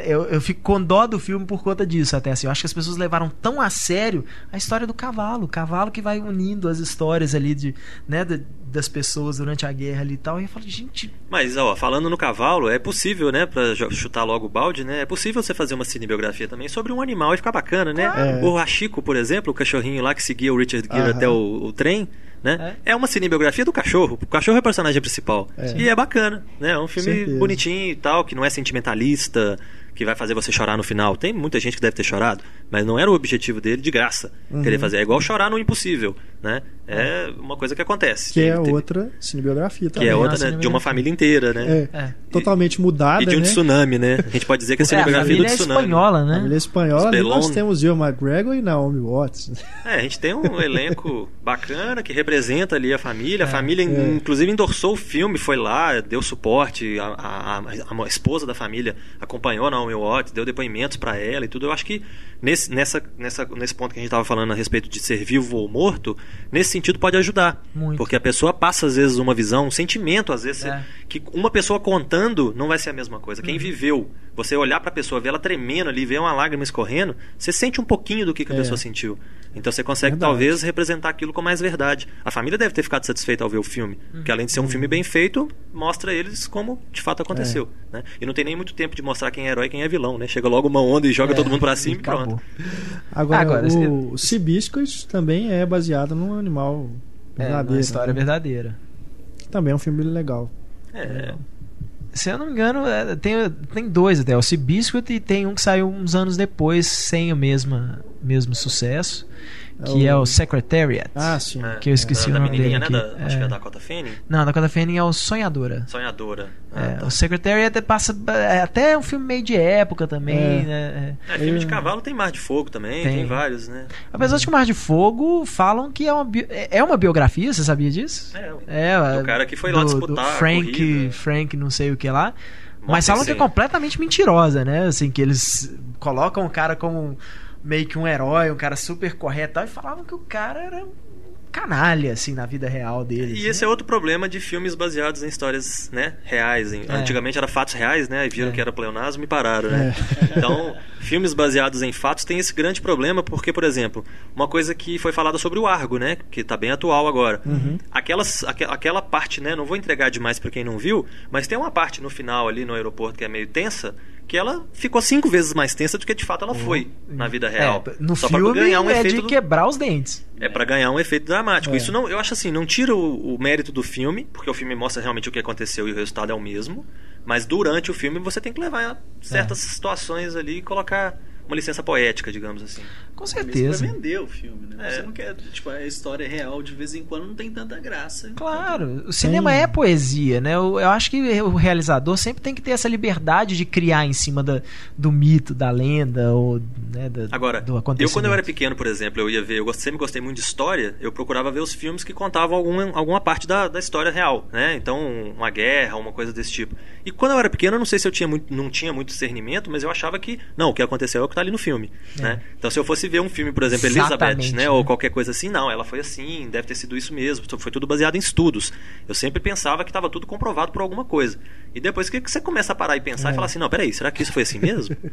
eu, eu fico com dó do filme por conta disso, até assim. Eu acho que as pessoas levaram tão a sério a história do cavalo. O cavalo que vai unindo as histórias ali de, né, da- das pessoas durante a guerra ali e tal. E eu falo, gente, Mas, ó, falando no cavalo, é possível, né, pra jo- chutar logo o balde, né, é possível você fazer uma cinebiografia também sobre um animal e ficar bacana, né? Claro. O Hachiko, por exemplo, o cachorrinho lá que seguia o Richard Gere até o, o trem, né? É. uma cinebiografia do cachorro. O cachorro é o personagem principal. É. E é bacana, né? É um filme Certeza. bonitinho e tal, que não é sentimentalista, que vai fazer você chorar no final. Tem muita gente que deve ter chorado, mas não era o objetivo dele de graça Uhum. querer fazer. É igual chorar no impossível, né? É uma coisa que acontece. Que é outra cinebiografia que também. é uma outra né, de uma família inteira, né? É, É. totalmente mudada, E de um né? tsunami, né? A gente pode dizer que a é, a cinebiografia família do é tsunami. espanhola, né? Família espanhola, ali nós temos Ian McGregor e Naomi Watts. É, a gente tem um elenco bacana que representa ali a família. A É. família, É. inclusive, endossou o filme, foi lá, deu suporte. A, a- a- a esposa da família acompanhou a Naomi Watts, deu depoimentos para ela e tudo. Eu acho que nesse, nessa, nessa, nesse ponto que a gente estava falando a respeito de ser vivo ou morto, nesse sentido pode ajudar. Muito. Porque a pessoa passa, às vezes, uma visão, um sentimento, às vezes, É. que uma pessoa contando não vai ser a mesma coisa. Quem viveu, você olhar para a pessoa, ver ela tremendo ali, ver uma lágrima escorrendo, você sente um pouquinho do que, que a É. pessoa sentiu. Então você consegue, Verdade. talvez, representar aquilo com mais verdade. A família deve ter ficado satisfeita ao ver o filme. Porque além de ser um Uhum. filme bem feito, mostra eles como de fato aconteceu. É. né? E não tem nem muito tempo de mostrar quem é herói e quem é vilão, né? Chega logo uma onda e joga É, todo mundo pra cima e acabou. pronto. Agora, Agora, o Seabiscuit também é baseado num animal É, verdadeiro. uma história né? verdadeira. Também é um filme legal. É. Se eu não me engano, é, tem, tem dois até. O Seabiscuit e tem um que saiu uns anos depois, sem o mesmo, mesmo sucesso, que É é o- o Secretariat. Ah, sim. É. Que eu esqueci da, o da nome menininha, dele né? aqui. Da, Acho que é É. da Dakota Fanning. Não, a Dakota Fanning é o Sonhadora. Sonhadora. É, Ah, tá. O Secretariat passa é até um filme meio de época também, É. né? É. É, filme de cavalo tem Mar de Fogo também, tem, Tem. vários, né? Apesar de que o Mar de Fogo falam que é uma, bi- é uma biografia, você sabia disso? É, É, Do cara que foi lá do- disputar do Frank. Frank não sei o que lá. Mas falam que é completamente mentirosa, né? Assim, que eles colocam o cara como meio que um herói, um cara super correto e tal, e falavam que o cara era canalha, assim, na vida real deles. E esse é outro problema de filmes baseados em histórias, né, reais. Em- É. Antigamente era fatos reais, né? E viram É. que era pleonasmo e pararam, né? Então, filmes baseados em fatos têm esse grande problema, porque, por exemplo, uma coisa que foi falada sobre o Argo, né? Que tá bem atual agora. Uhum. Aquelas, aque- aquela parte, né? Não vou entregar demais pra quem não viu, mas tem uma parte no final ali no aeroporto que é meio tensa. Que ela ficou cinco vezes mais tensa do que de fato ela foi na vida real. É, no Só pra filme ganhar um é efeito de do- quebrar os dentes. É pra ganhar um efeito dramático. É. Isso não, eu acho assim, não tira o, o mérito do filme, porque o filme mostra realmente o que aconteceu e o resultado é o mesmo. Mas durante o filme você tem que levar certas É. situações ali e colocar uma licença poética, digamos assim. Com certeza. pra vender o filme, né? É. Você não quer, tipo, a história real de vez em quando não tem tanta graça. Claro, o cinema Tem- é poesia, né? Eu, eu acho que o realizador sempre tem que ter essa liberdade de criar em cima da, do mito, da lenda, ou né, da, Agora, do eu acontecimento. quando eu era pequeno, por exemplo, eu ia ver, eu sempre gostei muito de história, eu procurava ver os filmes que contavam alguma, alguma parte da, da história real, né? Então, uma guerra, uma coisa desse tipo. E quando eu era pequeno, eu não sei se eu tinha muito, não tinha muito discernimento, mas eu achava que, não, o que aconteceu é o que tá ali no filme, né? Então, se eu fosse ver um filme, por exemplo, Elizabeth, né? né? Ou qualquer coisa assim, não, ela foi assim, deve ter sido isso mesmo, foi tudo baseado em estudos. Eu sempre pensava que estava tudo comprovado por alguma coisa. E depois que que você começa a parar e pensar e falar assim, não, peraí, será que isso foi assim mesmo?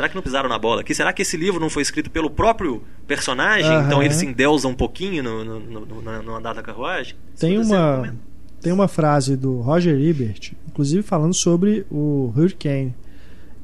Será que não pisaram na bola aqui? Será que esse livro não foi escrito pelo próprio personagem? Aham. Então ele se endeusa um pouquinho no, no, no, no andar da carruagem? Tem uma, tem uma frase do Roger Ebert, inclusive falando sobre o Hurricane,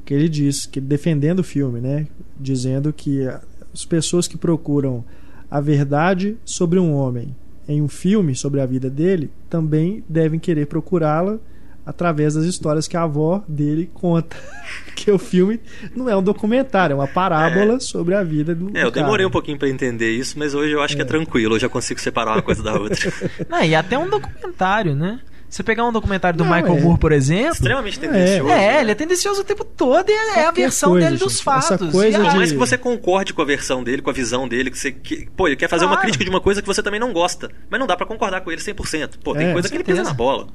que ele diz, que defendendo o filme, né? Dizendo que as pessoas que procuram a verdade sobre um homem em um filme sobre a vida dele também devem querer procurá-la através das histórias que a avó dele conta. que o filme não é um documentário, é uma parábola sobre a vida do É, eu cara. demorei um pouquinho pra entender isso, mas hoje eu acho que é tranquilo, eu já consigo separar uma coisa da outra. Não, e até um documentário, né? Você pegar um documentário do Não, Michael é. Moore, por exemplo. Extremamente tendencioso. É, né? ele é tendencioso o tempo todo e é a Qualquer versão coisa, dele dos gente. fatos. Essa coisa E Por a- mais de- que você concorde com a versão dele, com a visão dele, que você. Que, pô, ele quer fazer uma Claro. crítica de uma coisa que você também não gosta. Mas não dá pra concordar com ele 100%. Pô, tem É, coisa que ele pisa na bola.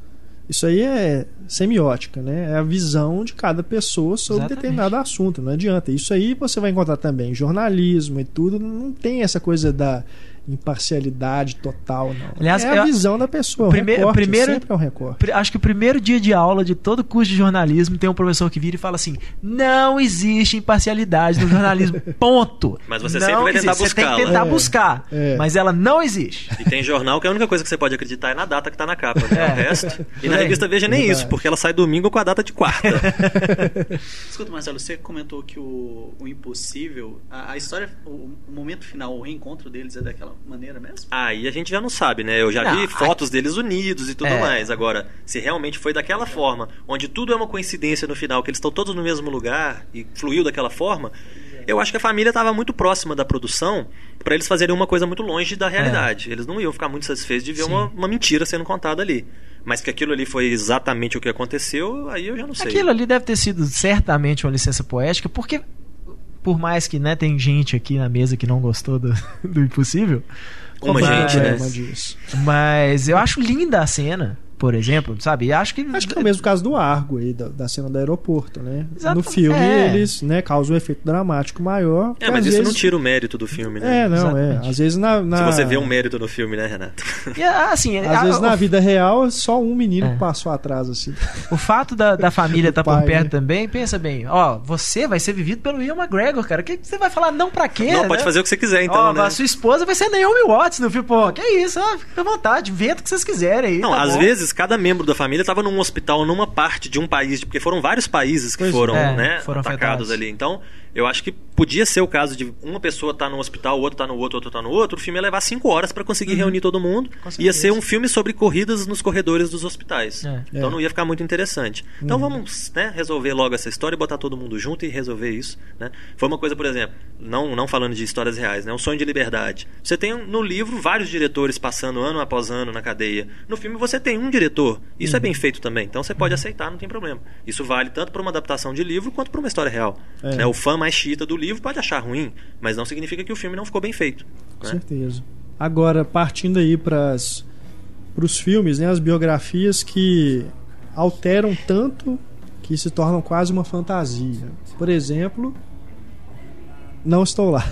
Isso aí é semiótica, né? É a visão de cada pessoa sobre Exatamente. determinado assunto. Não adianta. Isso aí você vai encontrar também em jornalismo e tudo. Não tem essa coisa da imparcialidade total, não. Aliás, é a eu- visão da pessoa. prime- recorte primeiro- sempre é um recorte. Acho que o primeiro dia de aula de todo curso de jornalismo tem um professor que vira e fala assim: não existe imparcialidade no jornalismo. Ponto. Mas você Não sempre vai tentar existe. Você tem que tentar É, buscar. é. Mas ela não existe. E tem jornal que a única coisa que você pode acreditar é na data que tá na capa, né? É. O resto. E na Bem, revista Veja nem verdade. isso, porque ela sai domingo com a data de quarta. Escuta, Marcelo, você comentou que o, o impossível, a, a história, o, o momento final, o reencontro deles é daquela maneira mesmo? Aí a gente já não sabe, né? Eu já Não, vi fotos deles unidos e tudo É. mais. Agora, se realmente foi daquela forma, onde tudo é uma coincidência no final, que eles estão todos no mesmo lugar e fluiu daquela forma, eu acho que a família estava muito próxima da produção para eles fazerem uma coisa muito longe da realidade. Eles não iam ficar muito satisfeitos de ver É. Uma, uma mentira sendo contada ali. Mas que aquilo ali foi exatamente o que aconteceu, aí eu já não sei. Aquilo ali deve ter sido certamente uma licença poética, porque por mais que né, tem gente aqui na mesa que não gostou do, do impossível. Uma mas- gente, né? Mas eu acho linda a cena. Por exemplo, sabe? E acho que. Acho que é o mesmo caso do Argo aí, da, da cena do aeroporto, né? Exato. No filme É. eles né, causam um efeito dramático maior. É, mas às isso vezes... não tira o mérito do filme, né? É, não, Exatamente. é. Às vezes na. na... Se você vê um mérito no filme, né, Renato? E, assim, Às a- vezes o- na vida real, só um menino É. que passou atrás, assim. O fato da, da família estar por pai, perto né? também, pensa bem, ó, você vai ser vivido pelo Ian McGregor, cara. Que que você vai falar não pra quê? não, né? pode fazer o que você quiser, então, Ó, né? A sua esposa vai ser Naomi Watts no filme, pô. Que isso, ó, fica à vontade, inventa o que vocês quiserem aí. Não, tá às bom. vezes cada membro da família estava num hospital, numa parte de um país, porque foram vários países que Pois foram, é, né, foram atacados afetados. ali. Então, eu acho que podia ser o caso de uma pessoa estar no hospital, o outro tá no outro, outro tá no outro. O filme ia levar cinco horas para conseguir reunir todo mundo. Uhum. Ia ser um filme sobre corridas nos corredores dos hospitais. É. Então É. não ia ficar muito interessante. Então Uhum. vamos né, resolver logo essa história, botar todo mundo junto e resolver isso. Né? Foi uma coisa, por exemplo, não, não falando de histórias reais, né? Um sonho de liberdade. Você tem no livro vários diretores passando ano após ano na cadeia. No filme você tem um diretor. Isso é Uhum. bem feito também. Então você pode aceitar, não tem problema. Isso vale tanto para uma adaptação de livro quanto para uma história real. É. Né? O fã mais chita do livro pode achar ruim, mas não significa que o filme não ficou bem feito. Com né? certeza. Agora, partindo aí para os filmes, né, as biografias que alteram tanto que se tornam quase uma fantasia. Por exemplo, Não Estou Lá.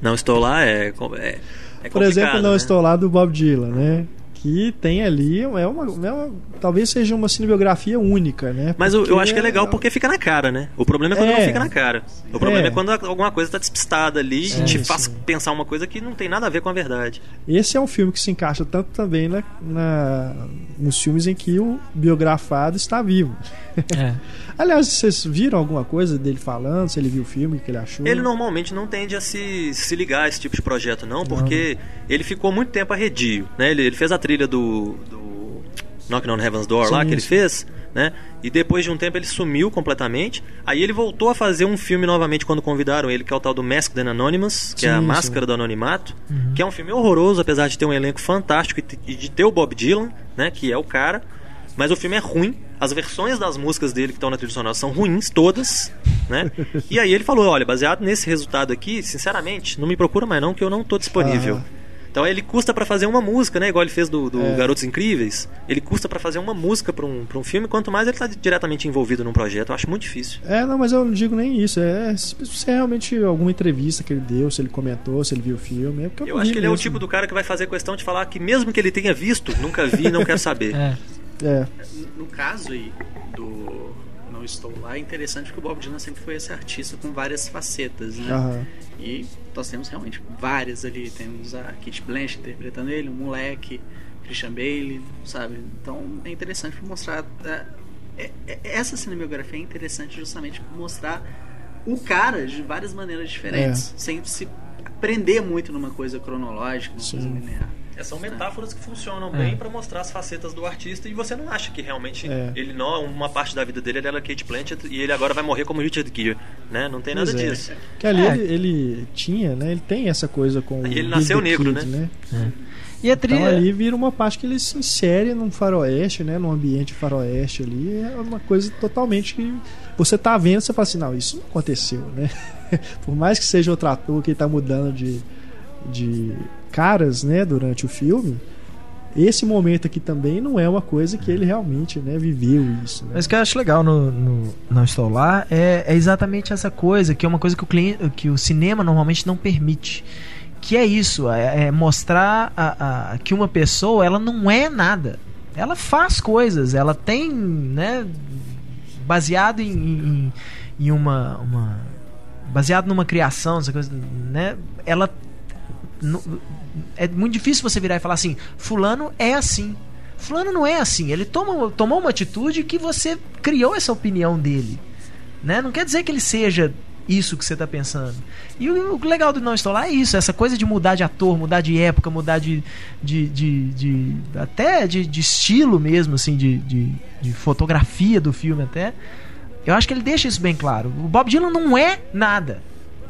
Não estou lá é, é, é Por exemplo, Não né? Estou Lá do Bob Dylan, né? Que tem ali, é uma, é uma- talvez seja uma cinebiografia única, né? Mas eu, eu acho que é legal porque fica na cara, né? O problema é quando É. não fica na cara. O problema é, É. quando alguma coisa tá despistada ali Sim, e te sim. faz pensar uma coisa que não tem nada a ver com a verdade. Esse é um filme que se encaixa tanto também na, na- nos filmes em que o biografado está vivo. É. Aliás, vocês viram alguma coisa dele falando? Se ele viu o filme, o que ele achou? Ele normalmente não tende a se, se ligar a esse tipo de projeto, não, porque ele ficou muito tempo arredio, né? Ele, ele fez a trilha do, do Knocking on Heaven's Door lá, Sim, que ele sim. fez, né? E depois de um tempo ele sumiu completamente. Aí ele voltou a fazer um filme novamente quando convidaram ele, que é o tal do Masked and Anonymous, que é a Sim, Máscara sim. do Anonimato, que é um filme horroroso, apesar de ter um elenco fantástico e de ter o Bob Dylan, né? Que é o cara. Mas o filme é ruim. As versões das músicas dele que estão na trilha sonora são ruins, todas, né? E aí ele falou, olha, baseado nesse resultado aqui, sinceramente, não me procura mais não, que eu não tô disponível. Aham. Então ele custa pra fazer uma música, né? Igual ele fez do, do É. Garotos Incríveis. Ele custa pra fazer uma música pra um, pra um filme, quanto mais ele tá diretamente envolvido num projeto. Eu acho muito difícil. É, não, mas eu não digo nem isso. É se se é realmente alguma entrevista que ele deu, se ele comentou, se ele viu o filme. É eu, Eu acho que ele é o mesmo. tipo do cara que vai fazer questão de falar que mesmo que ele tenha visto, nunca vi, não quer saber. É. É, No caso aí do Não Estou Lá, é interessante que o Bob Dylan sempre foi esse artista com várias facetas, né? aham. E nós temos realmente várias ali. Temos a Kit Blanchett interpretando ele, um moleque, Christian Bale, sabe? Então é interessante pra mostrar. é, é, é- essa cinematografia é interessante justamente por mostrar o cara de várias maneiras diferentes, sem se prender muito numa coisa cronológica, numa coisa Sim. linear. É, são metáforas que funcionam É. bem pra mostrar as facetas do artista e você não acha que realmente É. ele não uma parte da vida dele ele era Kate Blanchett e ele agora vai morrer como Richard Gere, né? Não tem nada Pois é. disso. Que ali É. ele, ele tinha, né? Ele tem essa coisa com o E ele nasceu negro, Kid, né? E a trilha. Então ali vira uma parte que ele se insere num faroeste, né? Num ambiente faroeste ali. É uma coisa totalmente que você tá vendo, você fala assim, não, isso não aconteceu, né? Por mais que seja outro ator que tá mudando de, de caras, né, durante o filme, esse momento aqui também não é uma coisa que ele realmente, né, viveu isso, né? Mas o que eu acho legal no, no Estou Lá é, é exatamente essa coisa, que é uma coisa que o, cliente, que o cinema normalmente não permite. Que é isso, é, é mostrar a, a- que uma pessoa ela não é nada. Ela faz coisas, ela tem, né, baseado em, em, em uma, uma. baseado numa criação, essa coisa, né? Ela. nu- é muito difícil você virar e falar assim: Fulano é assim. Fulano não é assim. Ele toma, tomou uma atitude que você criou essa opinião dele. Né? Não quer dizer que ele seja isso que você está pensando. E o, o legal do Não Estou Lá é isso, essa coisa de mudar de ator, mudar de época, mudar de. de, de, de- até de, de estilo mesmo, assim, de, de, de fotografia do filme até. Eu acho que ele deixa isso bem claro. O Bob Dylan não é nada.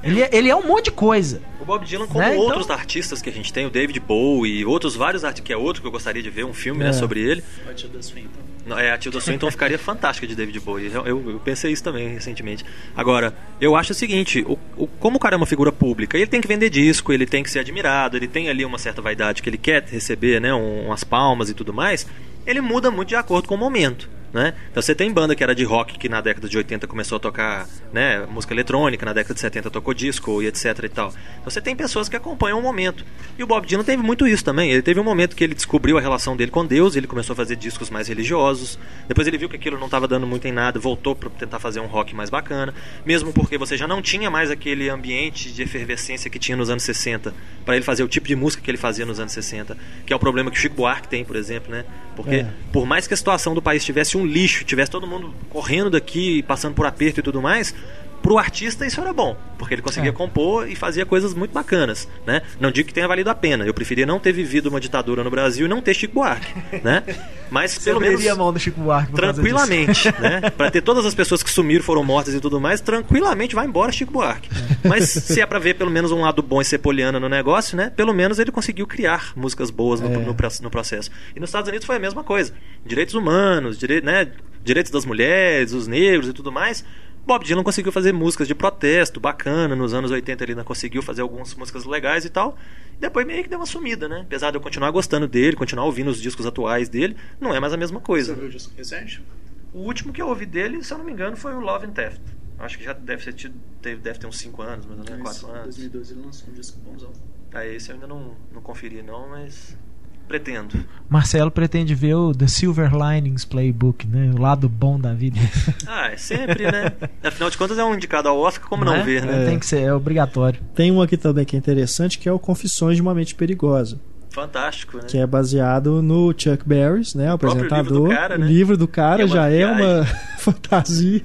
Ele é, ele é um monte de coisa. O Bob Dylan, como Né, então- outros artistas que a gente tem, o David Bowie e outros vários artistas, que é outro que eu gostaria de ver um filme É. né, sobre ele. O Tilda Swinton. Não, É, a Tilda Swinton ficaria fantástica de David Bowie. Eu, eu- eu pensei isso também recentemente. Agora, eu acho o seguinte: o, o- como o cara é uma figura pública, ele tem que vender disco, ele tem que ser admirado, ele tem ali uma certa vaidade que ele quer receber, né? um- umas palmas e tudo mais. ele muda muito de acordo com o momento. Né? Então você tem banda que era de rock que na década de 80 começou a tocar né, música eletrônica, na década de 70 tocou disco e etc e tal. Então você tem pessoas que acompanham o momento. E o Bob Dylan teve muito isso também. Ele teve um momento que ele descobriu a relação dele com Deus, ele começou a fazer discos mais religiosos. Depois ele viu que aquilo não estava dando muito em nada, voltou para tentar fazer um rock mais bacana, mesmo porque você já não tinha mais aquele ambiente de efervescência que tinha nos anos 60 para ele fazer o tipo de música que ele fazia nos anos 60, que é o problema que o Chico Buarque tem, por exemplo, né? Porque É. por mais que a situação do país tivesse um lixo, tivesse todo mundo correndo daqui, passando por aperto e tudo mais, pro artista isso era bom, porque ele conseguia É. compor e fazia coisas muito bacanas, né? Não digo que tenha valido a pena, eu preferia não ter vivido uma ditadura no Brasil e não ter Chico Buarque, né? Mas pelo menos a mão do Chico Buarque tranquilamente, né? Pra ter todas as pessoas que sumiram, foram mortas e tudo mais, tranquilamente vai embora Chico Buarque. Mas se é pra ver pelo menos um lado bom e ser poliana no negócio, né? Pelo menos ele conseguiu criar músicas boas no, É. no, no processo. E nos Estados Unidos foi a mesma coisa. Direitos humanos, direi, né? direitos das mulheres, os negros e tudo mais. Bob Dylan conseguiu fazer músicas de protesto bacana, nos anos 80 ele ainda conseguiu fazer algumas músicas legais e tal. E depois meio que deu uma sumida, né? Apesar de eu continuar gostando dele, continuar ouvindo os discos atuais dele, não é mais a mesma Você coisa. viu o disco recente? O último que eu ouvi dele, se eu não me engano, foi o Love and Theft. Acho que já deve, tido, deve ter uns 5 anos, mais ou menos, 4 Em anos. 2012 ele lançou um disco bonzão. Ah, esse eu ainda não, não conferi não, mas pretendo. Marcelo pretende ver o The Silver Linings Playbook, né? O lado bom da vida. Ah, é sempre, né? Afinal de contas é um indicado ao Oscar, como não, é? ver, né? Tem que ser, é obrigatório. Tem um aqui também que é interessante, que é o Confissões de uma Mente Perigosa, Fantástico, né? que é baseado no Chuck Berry, né, o próprio apresentador. livro do cara, né? O livro do cara É já é viagem. uma fantasia.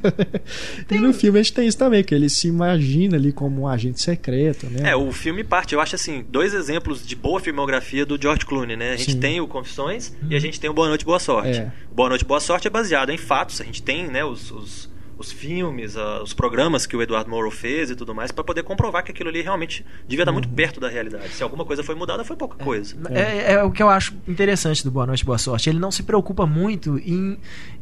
E no filme a gente tem isso também, que ele se imagina ali como um agente secreto, né? É, o filme parte, eu acho assim, dois exemplos de boa filmografia do George Clooney, né? A gente Sim. tem o Confissões e a gente tem o Boa Noite, Boa Sorte. É. O Boa Noite, Boa Sorte é baseado em fatos, a gente tem, né, os, os, os filmes, ah, os programas que o Eduardo Morrow fez e tudo mais, para poder comprovar que aquilo ali realmente devia estar muito Uhum. perto da realidade. Se alguma coisa foi mudada, foi pouca coisa. É, é o que eu acho interessante do Boa Noite, Boa Sorte. Ele não se preocupa muito em,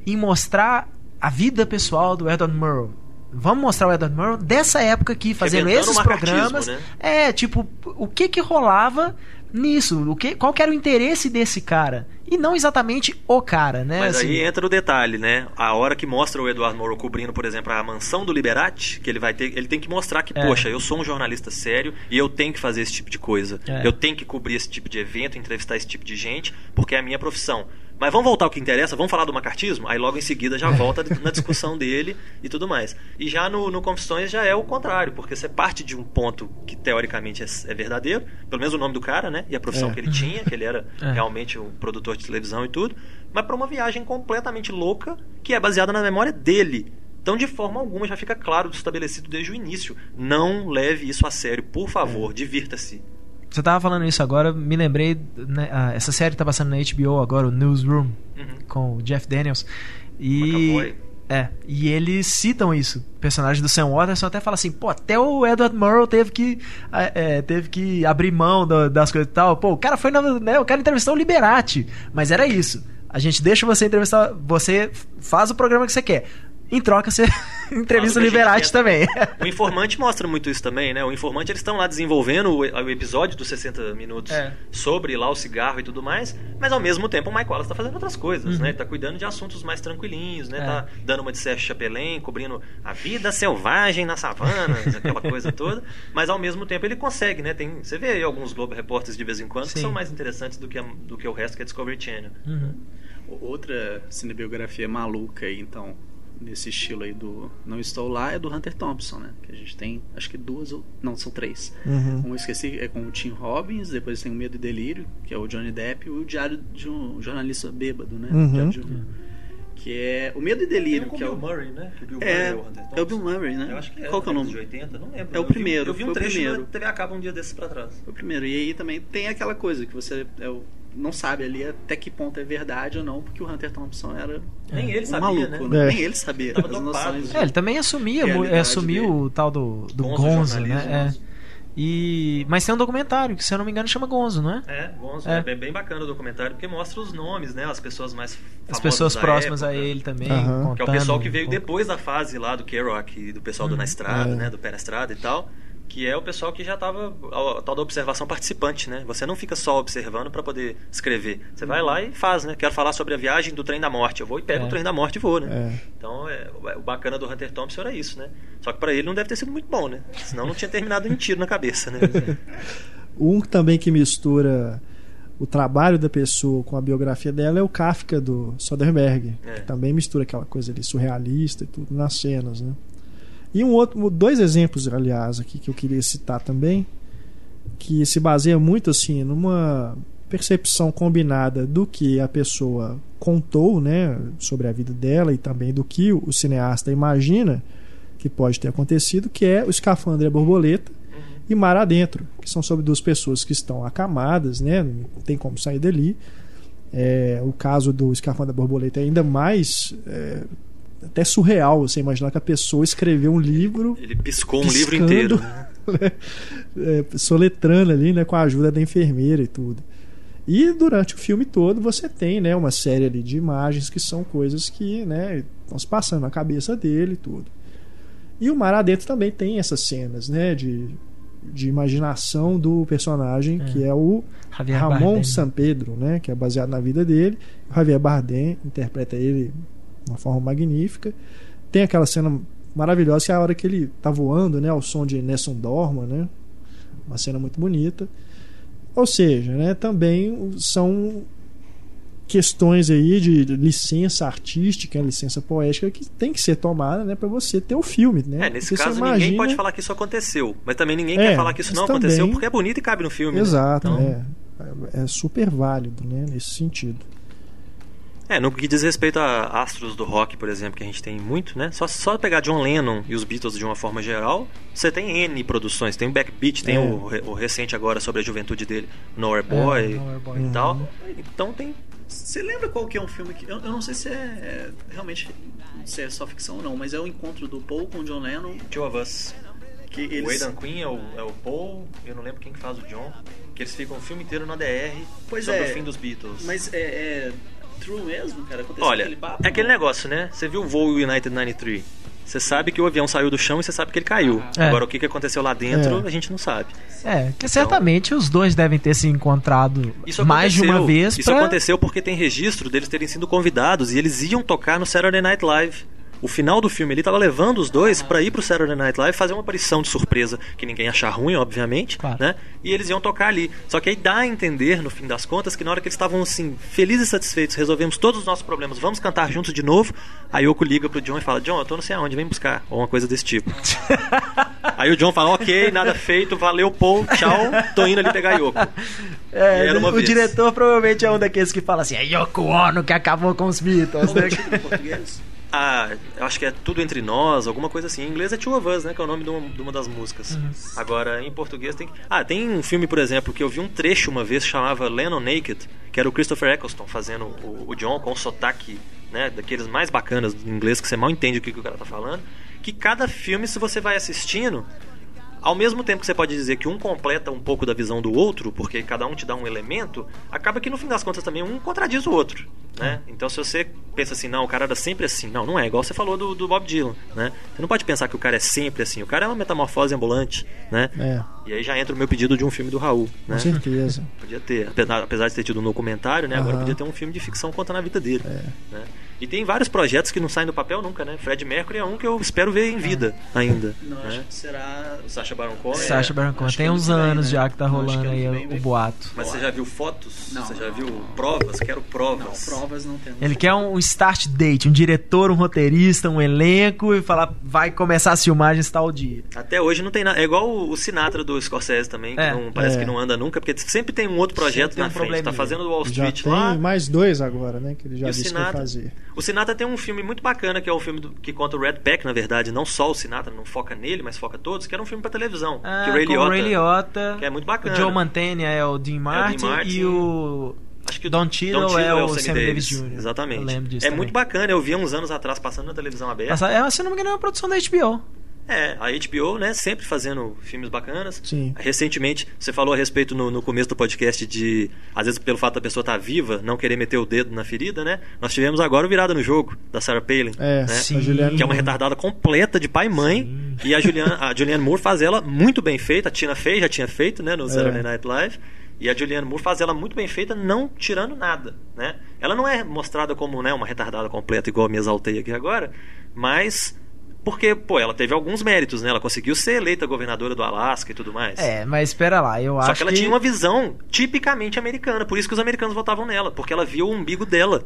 em mostrar a vida pessoal do Edward Murrow. Vamos mostrar o Edward Murrow dessa época aqui, fazendo esses programas. né? É, tipo, o que que rolava nisso? O que, qual que era o interesse desse cara? E não exatamente o cara, né? Mas assim. aí entra o detalhe, né? A hora que mostra o Eduardo Moro cobrindo, por exemplo, a mansão do Liberati, que ele vai ter, ele tem que mostrar que, É. poxa, eu sou um jornalista sério e eu tenho que fazer esse tipo de coisa. É. Eu tenho que cobrir esse tipo de evento, entrevistar esse tipo de gente, porque é a minha profissão. Mas vamos voltar ao que interessa, vamos falar do macartismo? Aí logo em seguida já volta na discussão dele e tudo mais. E já no, no Confissões já é o contrário, porque você parte de um ponto que teoricamente é, é verdadeiro, pelo menos o nome do cara, né? E a profissão É. que ele tinha, que ele era É. realmente um produtor de televisão e tudo, mas para uma viagem completamente louca que é baseada na memória dele. Então, de forma alguma, já fica claro, estabelecido desde o início. Não leve isso a sério, por favor, divirta-se. Você tava falando isso agora, me lembrei. Né, ah, essa série tá passando na HBO agora, o Newsroom, Uhum. com o Jeff Daniels. E. É, e eles citam isso. O personagem do Sam Watterson até fala assim: pô, até o Edward Murrow teve que, é, teve que abrir mão da- das coisas e tal. Pô, o cara foi na. Né, o cara entrevistou o Liberati. Mas era isso. A gente deixa você entrevistar. Você faz o programa que você quer. Em troca, você entrevista o que Liberati também. O Informante mostra muito isso também, né? O Informante, eles estão lá desenvolvendo o, o episódio dos 60 minutos É. sobre lá o cigarro e tudo mais, mas ao mesmo tempo o Mike Wallace tá fazendo outras coisas, Uhum. né? Ele tá cuidando de assuntos mais tranquilinhos, né? É. Tá dando uma de Sérgio Chapelin, cobrindo a vida selvagem nas savanas, aquela coisa toda, mas ao mesmo tempo ele consegue, né? Tem, você vê aí alguns Globo Repórteres de vez em quando que Sim. são mais interessantes do que, a- do que o resto que é Discovery Channel. Uhum. Outra cinebiografia maluca aí, então, nesse estilo aí do Não Estou Lá, é do Hunter Thompson, né? Que a gente tem, acho que duas ou... Não, são três. Uhum. Um eu esqueci, é com o Tim Robbins, depois tem o Medo e Delírio, que é o Johnny Depp, e o Diário de um Jornalista Bêbado, né? Uhum. Um- Que é o Medo e Delírio, que é o... Murray, né? Que o Bill É, é o Bill Murray, né? Eu acho que é Qual que é o nome? década de 80, não lembro. É o Eu vi- primeiro, Eu vi um foi o trecho primeiro. na TV Acaba um dia desses pra trás. Foi o primeiro. E aí também tem aquela coisa que você é o- não sabe ali até que ponto é verdade ou não, porque o Hunter Thompson era Nem ele um sabia, maluco, né? né? É. Nem ele sabia Tava as dopado. noções. de- É, ele também assumia, assumiu dele. o tal do, do Gonzo Gonzo, né? É. E, mas tem um documentário que, se eu não me engano, chama Gonzo, não é? É, Gonzo, É. é, bem, bem bacana o documentário, porque mostra os nomes, né? As pessoas mais famosas As pessoas da próximas época, a ele também. Contando Que é o pessoal que veio um depois da fase lá do K-Rock do pessoal do Na Estrada, É. né? Do Pé na Estrada e tal. Que é o pessoal que já estava a tal da observação participante, né? Você não fica só observando para poder escrever. Você vai lá e faz, né? Quero falar sobre a viagem do trem da morte. Eu vou e pego É. o trem da morte e vou, né? É. Então, é, o bacana do Hunter Thompson era isso, né? Só que para ele não deve ter sido muito bom, né? Senão não tinha terminado em tiro na cabeça, né? Um também que mistura o trabalho da pessoa com a biografia dela é o Kafka do Soderbergh, É. que também mistura aquela coisa ali surrealista e tudo nas cenas, né? E um outro, dois exemplos, aliás, aqui que eu queria citar também, que se baseia muito assim numa percepção combinada do que a pessoa contou, né, sobre a vida dela e também do que o cineasta imagina que pode ter acontecido, que é o Escafandro e a Borboleta e Mar Adentro, que são sobre duas pessoas que estão acamadas, né, não tem como sair dali. É, o caso do Escafandro da Borboleta é ainda mais é, até surreal você imaginar que a pessoa escreveu um livro Ele piscou um Piscando. livro inteiro. né? é, soletrando ali, né, com a ajuda da enfermeira e tudo. E durante o filme todo você tem, né, uma série ali de imagens que são coisas que, né, estão se passando na cabeça dele e tudo. E o Mar Adentro também tem essas cenas, né, de, de imaginação do personagem É. que é o Javier Ramon Bardem. San Pedro, né, que é baseado na vida dele. O Javier Bardem interpreta ele uma forma magnífica. Tem aquela cena maravilhosa que é a hora que ele tá voando, né, ao som de Nessun Dorma, né? Uma cena muito bonita. Ou seja, né, também são questões aí de licença artística, licença poética que tem que ser tomada, né, para você ter o filme, né? É, nesse Porque caso ninguém imagina- pode falar que isso aconteceu. Mas também ninguém É, quer falar que isso não aconteceu também- porque é bonito e cabe no filme. né? Exato, Então, é. É super válido, né, nesse sentido. É, no que diz respeito a astros do rock, por exemplo, que a gente tem muito, né? Só, só pegar John Lennon e os Beatles de uma forma geral, você tem N produções. Tem o Backbeat, tem É. o, o recente agora sobre a juventude dele, Nowhere Boy É, Nowhere Boy. e tal. Então tem. Você lembra qual que é um filme que. Eu, eu não sei se é, é realmente se é só ficção ou não, mas é o encontro do Paul com o John Lennon. Two of Us. Que O eles. Aidan Quinn é o, é o Paul, eu não lembro quem que faz o John. Que eles ficam o filme inteiro na DR Pois sobre é. o fim dos Beatles. Mas é, é true mesmo, cara? Aconteceu Olha, aquele papo? é aquele negócio, né? Você viu o voo United 93. Você sabe que o avião saiu do chão e você sabe que ele caiu. É. Agora, o que que aconteceu lá dentro, É. a gente não sabe. É, que certamente os dois devem ter se encontrado Isso mais de uma vez Isso pra... aconteceu porque tem registro deles terem sido convidados e eles iam tocar no Saturday Night Live. O final do filme ele tava levando os dois pra ir pro Saturday Night Live fazer uma aparição de surpresa que ninguém achar ruim, obviamente, Claro. né? E eles iam tocar ali. Só que aí dá a entender, no fim das contas, que na hora que eles estavam assim, felizes e satisfeitos, resolvemos todos os nossos problemas, vamos cantar juntos de novo. Aí Yoko liga pro John e fala: "John, eu tô não sei aonde, vem buscar", ou uma coisa desse tipo. aí o John fala: "OK, nada feito, valeu, Paul, tchau, tô indo ali pegar a Yoko". É, o vez. diretor provavelmente é um daqueles que fala assim, é Yoko Ono que acabou com os Beatles, né? em português? Ah, eu acho que é Tudo Entre Nós, alguma coisa assim. Em inglês é Two of Us, né? Que é o nome de uma, de uma das músicas. Uhum. Agora, em português tem. Ah, tem um filme, por exemplo, que eu vi um trecho uma vez, chamava Lennon Naked, que era o Christopher Eccleston fazendo o, o John com o sotaque, né? Daqueles mais bacanas do inglês, que você mal entende o que, que o cara tá falando. Que cada filme, se você vai assistindo... Ao mesmo tempo que você pode dizer que um completa um pouco da visão do outro, porque cada um te dá um elemento, acaba que no fim das contas também um contradiz o outro, né? Então se você pensa assim, não, o cara era sempre assim, não, não é, igual você falou do, do Bob Dylan, né? Você não pode pensar que o cara é sempre assim, o cara é uma metamorfose ambulante, né? É, E aí já entra o meu pedido de um filme do Raul, com né? certeza. Podia ter, apesar de ter tido um documentário, né? Agora podia ter um filme de ficção contando a vida dele. É. Né? E tem vários projetos que não saem do papel nunca, né? Fred Mercury é um que eu espero ver em vida ainda. Não, né? acho que será. O Sacha Baron Cohen. Sacha é- Baron Cohen. Tem que uns que anos né? já que tá que rolando aí que o, vem o vem. boato. Mas você já viu fotos? Não, você já viu provas? Quero Não, provas. provas não temos. Ele quer um start date, um diretor, um roteirista, um elenco e falar, vai começar as filmagens tal dia. Até hoje não tem nada. É igual o Sinatra do Scorsese também, que É. não, parece É. que não anda nunca, porque sempre tem um outro projeto Sempre tem na um frente. Tá fazendo o Wall Já Street tem lá. mais dois agora, né? Que ele já E disse que vai Sinatra? fazer. O Sinatra tem um filme muito bacana, que é o filme do- que conta o Red Pack, na verdade, não só o Sinatra, não foca nele, mas foca todos, que era um filme pra televisão. Ah, que o Ray com o Liotta, Ray Liotta, que é muito bacana. O Joe Mantegna é o Dean Martin, Martin. e o Acho que o Don Cheadle é o Sammy Davis Jr. Exatamente. Lembro disso é também. muito bacana, eu vi uns anos atrás passando na televisão aberta. Essa, é, se não me engano, é uma produção da HBO. É, a HBO, né, sempre fazendo filmes bacanas. Sim. Recentemente, você falou a respeito no, no começo do podcast de, às vezes, pelo fato da pessoa estar viva, não querer meter o dedo na ferida, né? Nós tivemos agora o Virada no Jogo, da Sarah Palin. É, né? Julianne que é uma retardada completa de pai e mãe. E a Julianne, a Julianne Moore faz ela muito bem feita. A Tina Fey já tinha feito, né, no Saturday Night Live. E a Julianne Moore faz ela muito bem feita, não tirando nada, né? Ela não é mostrada como né, uma retardada completa, igual eu me exaltei aqui agora, mas porque, pô, ela teve alguns méritos, né? Ela conseguiu ser eleita governadora do Alasca e tudo mais. É, mas espera lá, eu Só acho que ela tinha uma visão tipicamente americana, por isso que os americanos votavam nela, porque ela via o umbigo dela.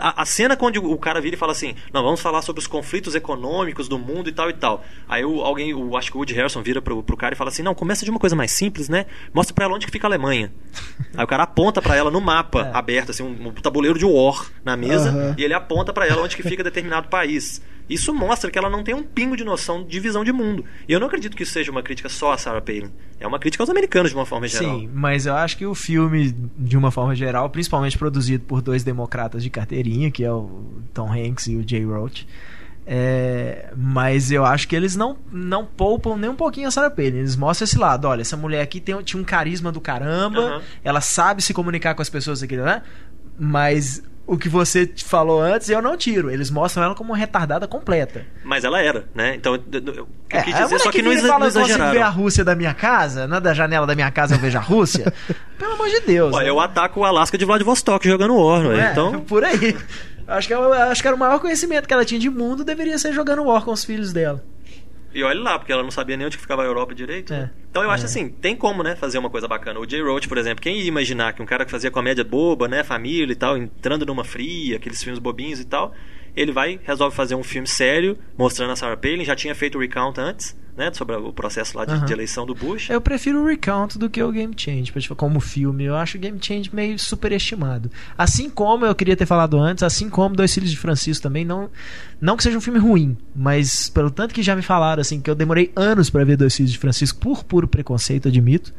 A, a cena quando o cara vira e fala assim: Não, vamos falar sobre os conflitos econômicos do mundo e tal e tal. Aí o, alguém, o, acho que o Woody Harrison vira pro, pro cara e fala assim: Não, começa de uma coisa mais simples, né? Mostra pra ela onde que fica a Alemanha. Aí o cara aponta pra ela no mapa É. aberto, assim, um, um tabuleiro de war na mesa, Aham. e ele aponta pra ela onde que fica determinado país. Isso mostra que ela não tem um pingo de noção de visão de mundo. E eu não acredito que isso seja uma crítica só a Sarah Palin. É uma crítica aos americanos de uma forma geral. Sim, mas eu acho que o filme, de uma forma geral, principalmente produzido por dois democratas de carteirinha, que é o Tom Hanks e o Jay Roach, é, mas eu acho que eles não, não poupam nem um pouquinho a Sarah Palin. Eles mostram esse lado. Olha, essa mulher aqui tem, tinha um carisma do caramba, Aham. ela sabe se comunicar com as pessoas aqui, né? Mas o que você falou antes, eu não tiro. Eles mostram ela como uma retardada completa. Mas ela era, né? Então, eu, eu, eu É, quis dizer, só que, não, exa- fala, não "Eu consigo ver a exageraram. Rússia da minha casa, não é da janela da minha casa eu vejo a Rússia. Pelo amor de Deus. Ó, né? eu ataco o Alasca de Vladivostok jogando War, ué. É, então... por aí. Acho que, eu, acho que era o maior conhecimento que ela tinha de mundo, deveria ser jogando War com os filhos dela. E olha lá, porque ela não sabia nem onde que ficava a Europa direito. É. né? Então eu acho assim, tem como, né, fazer uma coisa bacana. O Jay Roach, por exemplo, quem ia imaginar que um cara que fazia comédia boba, né, família e tal, entrando numa fria, aqueles filmes bobinhos e tal, ele vai, resolve fazer um filme sério, mostrando a Sarah Palin, já tinha feito o recount antes, né, sobre o processo lá de, Aham. de eleição do Bush. Eu prefiro o Recount do que o Game Change, falar, como filme. Eu acho o Game Change meio superestimado. Assim como eu queria ter falado antes, assim como Dois Filhos de Francisco também, não, não que seja um filme ruim, mas pelo tanto que já me falaram, assim, que eu demorei anos pra ver Dois Filhos de Francisco, por puro preconceito, admito.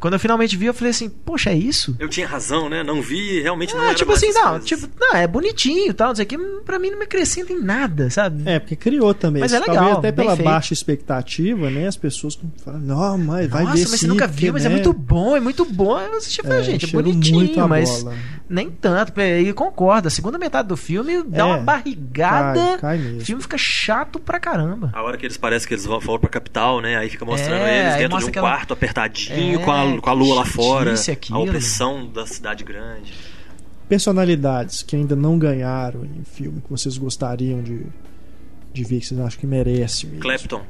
Quando eu finalmente vi, eu falei assim, poxa, é isso? Eu tinha razão, né? Não vi, realmente não Ah, era tipo mais assim, não, coisas. tipo, não, é bonitinho e tal, não sei o que, pra mim não me acrescenta em nada, sabe? É, porque criou também. Mas é Talvez legal, até bem pela feito. baixa expectativa, né? As pessoas falam, não, mas vai Nossa, ver mas você sim, nunca viu, mas é né?" muito bom, é muito bom. E falei, É, gente, é bonitinho, a mas bola. nem tanto. E concorda, a segunda metade do filme dá É, uma barrigada. cai- cai mesmo. O filme fica chato pra caramba. A hora que eles parecem que eles vão pra capital, né? Aí fica mostrando É, eles dentro de um aquela- quarto apertadinho, É, com, a, com a lua lá fora. aquilo. A opressão da cidade grande. Personalidades que ainda não ganharam em filme, que vocês gostariam de, de ver, que vocês acham que merece mesmo. Clapton.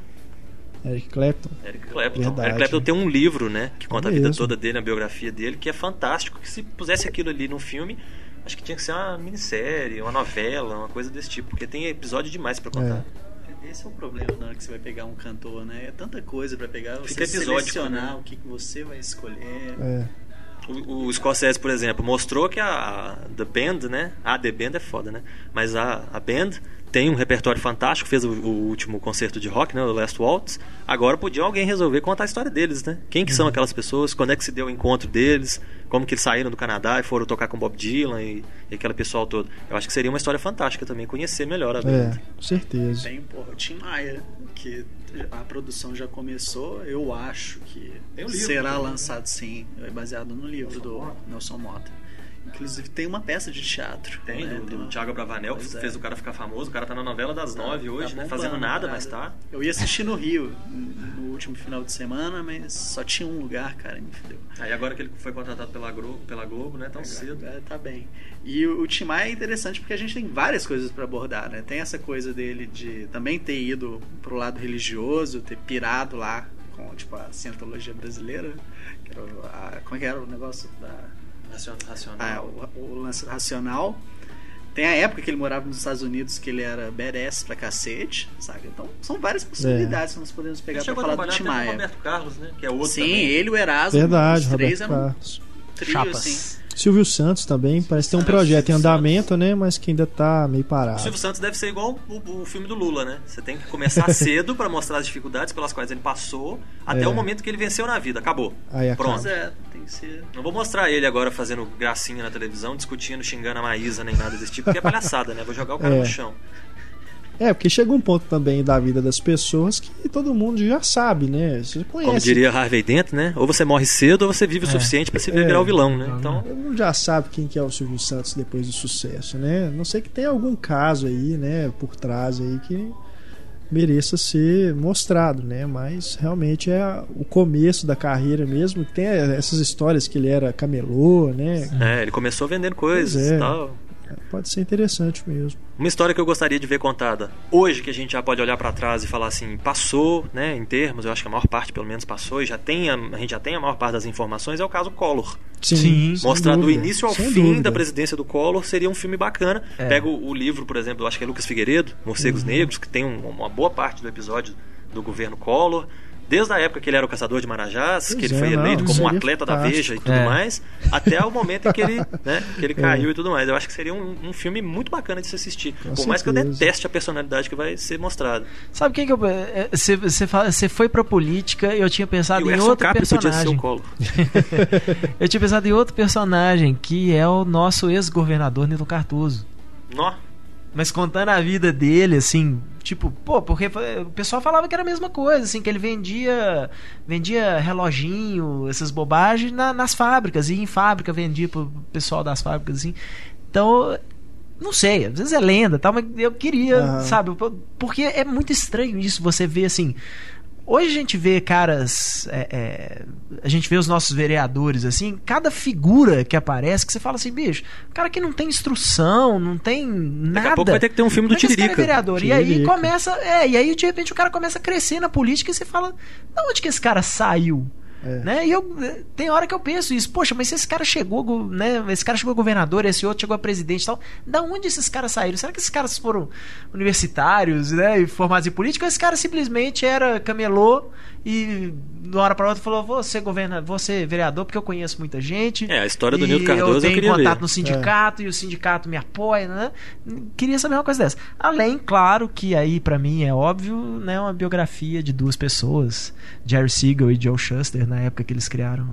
Eric Clapton. Eric Clapton. Verdade. Eric Clapton tem um livro, né? Que conta a vida toda dele, a biografia dele, que é fantástico. Que se pusesse aquilo ali num filme, acho que tinha que ser uma minissérie, uma novela, uma coisa desse tipo. Porque tem episódio demais pra contar. Esse é o problema na hora que você vai pegar um cantor, né? É tanta coisa pra pegar, você Fica selecionar né? o que, que você vai escolher. É. O, o Scorsese, por exemplo, mostrou que a, a The Band, né? A The Band é foda, né? Mas a, a Band tem um repertório fantástico, fez o, o último concerto de rock, né? O Last Waltz. Agora podia alguém resolver contar a história deles, né? Quem que são aquelas pessoas? Quando é que se deu o encontro deles? Como que eles saíram do Canadá e foram tocar com Bob Dylan e, e aquele pessoal todo? Eu acho que seria uma história fantástica também, conhecer melhor a Band. É, com certeza. Tem, porra, o Tim Maia, que a produção já começou, eu acho que o livro será né? lançado sim, é baseado no livro do Nelson Mota. Inclusive tem uma peça de teatro. Tem, né? do, do uma- Thiago Bravanel, que Pois é. fez o cara ficar famoso. O cara tá na novela das nove hoje, Tá né? Fazendo nada, cara. mas tá. Eu ia assistir no Rio no último final de semana, mas só tinha um lugar, cara, e me fudeu. Aí agora que ele foi contratado pela Globo, pela Globo né? Tão cedo. É, tá bem. E o, o Tim Maia é interessante porque a gente tem várias coisas pra abordar, né? Tem essa coisa dele de também ter ido pro lado religioso, ter pirado lá com tipo a cientologia brasileira, que a- como é que era o negócio da Racional. ah, o, o lance racional. Tem a época que ele morava nos Estados Unidos que ele era badass pra cacete, sabe? Então são várias possibilidades que nós podemos pegar pra falar do Tim o Maia. Roberto Carlos, né? Que é outro Sim, também. ele e o Erasmo, Verdade, os três Roberto eram um Carlos. trio, Chapas. assim. Silvio Santos também, parece ter um projeto em Santos. andamento, né? Mas que ainda tá meio O parado. Silvio Santos deve ser igual o, o filme do Lula, né? Você tem que começar cedo pra mostrar as dificuldades pelas quais ele passou até É. o momento que ele venceu na vida. Acabou. Aí acaba. Pronto. Mas é, ser. Não vou mostrar ele agora fazendo gracinha na televisão, discutindo, xingando a Maísa, nem nada desse tipo, porque é palhaçada, né? Vou jogar o cara É. no chão. É, porque chega um ponto também da vida das pessoas que todo mundo já sabe, né? Você conhece. Como diria Harvey Dent, né? Ou você morre cedo ou você vive o É. suficiente pra se É. virar o vilão, né? Então, Todo mundo já sabe quem que é o Silvio Santos depois do sucesso, né? Não sei que tem algum caso aí, né, por trás aí que mereça ser mostrado, né? Mas realmente é o começo da carreira mesmo. Tem essas histórias que ele era camelô, né? é, ele começou vendendo coisas Pois é. e tal. Pode ser interessante mesmo. Uma história que eu gostaria de ver contada hoje, que a gente já pode olhar pra trás e falar assim, passou, né, em termos, eu acho que a maior parte pelo menos passou e já tem a, a gente já tem a maior parte das informações, é o caso Collor. Sim, sem Mostrar do início ao sem fim dúvida. da presidência do Collor seria um filme bacana. É. Pega o, o livro, por exemplo, eu acho que é Lucas Figueiredo, Morcegos Uhum. Negros, que tem um- uma boa parte do episódio do governo Collor. Desde a época que ele era o caçador de Marajás, que Pois ele é, foi não, eleito como um seria atleta da. Veja e tudo É. mais, até o momento em que ele, né, que ele É. caiu e tudo mais. Eu acho que seria um, um filme muito bacana de se assistir. Com Por mais que eu certeza. deteste a personalidade que vai ser mostrada. Sabe quem que eu. é, Você você fala- você foi pra política e eu tinha pensado e em outro Cap podia ser o personagem. Eu tinha pensado em outro personagem, que é o nosso ex-governador Nilo Cardoso. Nó. Mas contando a vida dele, assim, tipo, pô, porque o pessoal falava que era a mesma coisa, assim, que ele vendia vendia reloginho, essas bobagens na- nas fábricas, e em fábrica vendia pro pessoal das fábricas, assim. Então, não sei, às vezes é lenda, tal, mas eu queria, Aham. sabe, porque é muito estranho isso, você vê assim. Hoje a gente vê caras. é, é, a gente vê os nossos vereadores, assim, cada figura que aparece, que você fala assim, bicho, cara que não tem instrução, não tem nada. Daqui a pouco vai ter que ter um filme do é é Tiririca. vereador? E aí Tiririca. começa. É, e aí de repente o cara começa a crescer na política e você fala, da onde que esse cara saiu? É. Né? E eu tem hora que eu penso isso, poxa, mas se esse cara chegou, go- né? Esse cara chegou a governador, esse outro chegou a presidente e tal. Da onde esses caras saíram? Será que esses caras foram universitários, né? E formados em política? Ou esse cara simplesmente era camelô e de uma hora para outra falou: vou ser governador, vou ser vereador porque eu conheço muita gente. É, a história do Nildo Cardoso eu eu tenho queria contato ver. no sindicato e o sindicato me apoia, né? Queria saber uma coisa dessa. Além, claro, que aí pra mim é óbvio, né, uma biografia de duas pessoas, Jerry Siegel e Joe Shuster, na época que eles criaram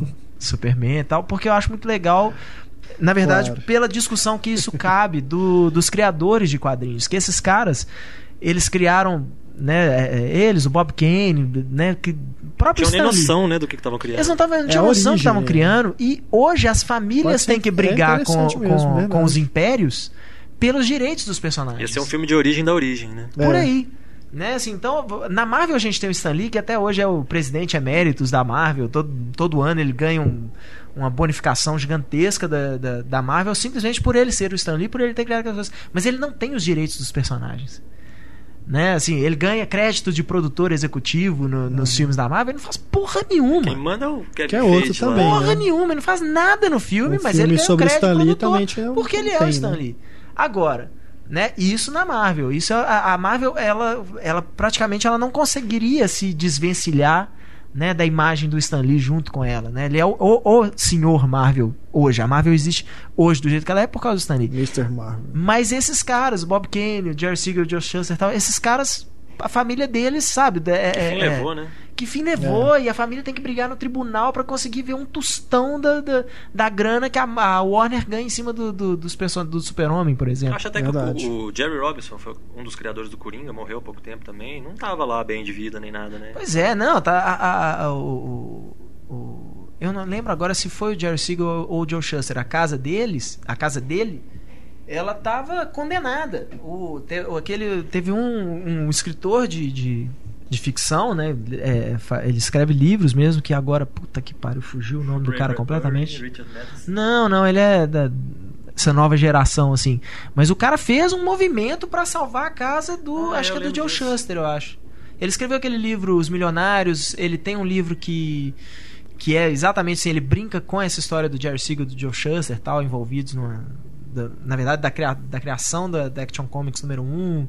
o Superman e tal, porque eu acho muito legal na verdade, Claro. pela discussão que isso cabe do, dos criadores de quadrinhos, que esses caras eles criaram, né, é, é, eles, o Bob Kane, né, que próprio Tinham nem Stan Lee. noção, né, do que estavam criando. Eles não, tavam, não É tinham noção que origem, estavam né? criando. E hoje as famílias têm que é brigar com, interessante mesmo, com, verdade. com os impérios pelos direitos dos personagens. Ia ser um filme de origem da origem, né? Por É. aí. Né, assim, então, na Marvel a gente tem o Stan Lee, que até hoje é o presidente eméritos da Marvel. Todo, todo ano ele ganha um- uma bonificação gigantesca da, da, da Marvel, simplesmente por ele ser o Stan Lee, por ele ter criado aquelas coisas. Mas ele não tem os direitos dos personagens. Né, assim, ele ganha crédito de produtor executivo no- nos filmes da Marvel, ele não faz porra nenhuma. Quem manda é o Kevin Que é outro Feige também, Porra né? nenhuma, ele não faz nada no filme, O mas filme ele ganha sobre o crédito Stan de Lee produtor, também tinha- porque ele é tem, o Stan né? Lee. Agora, né, isso na Marvel, isso é, a, a Marvel ela, ela praticamente ela não conseguiria se desvencilhar né, da imagem do Stan Lee junto com ela, né? Ele é o, o, o senhor Marvel hoje. A Marvel existe hoje do jeito que ela é por causa do Stan Lee. Mr. Marvel. Mas esses caras, o Bob Kane, o Jerry Siegel, Joe Shuster e tal, esses caras, a família deles, sabe? É, é- Quem é- levou, né? Que fim levou e a família tem que brigar no tribunal pra conseguir ver um tostão da, da, da grana que a, a Warner ganha em cima do, do, dos person- do super-homem, por Eu exemplo. acho até que Verdade. o, o Jerry Robinson foi um dos criadores do Coringa, morreu há pouco tempo também. Não tava lá bem de vida nem nada, né? Pois é, não, tá. a- a- a- o, o- o- eu não lembro agora se foi o Jerry Siegel ou o Joe Shuster. A casa deles, a casa dele, ela tava condenada. O, te- o- aquele, teve um, um escritor de, de, de ficção, né? é, ele escreve livros mesmo, que agora, puta que pariu, fugiu o nome do cara completamente. Não, não, ele é da essa nova geração assim. Mas o cara fez um movimento pra salvar a casa do, Ah, acho que é do Joe disso. Shuster, eu acho. Ele escreveu aquele livro Os Milionários, ele tem um livro que que é exatamente assim, ele brinca com essa história do Jerry Siegel do Joe Shuster, tal, envolvidos numa da- na verdade da, cria- da criação da, da Action Comics número 1.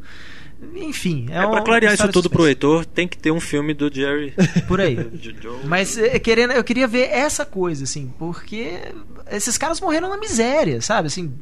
Enfim, é, É, pra uma clarear isso tudo pro suspense. Heitor, tem que ter um filme do Jerry. por aí. Mas eh, querendo, eu queria ver essa coisa, assim, porque esses caras morreram na miséria, sabe? Assim,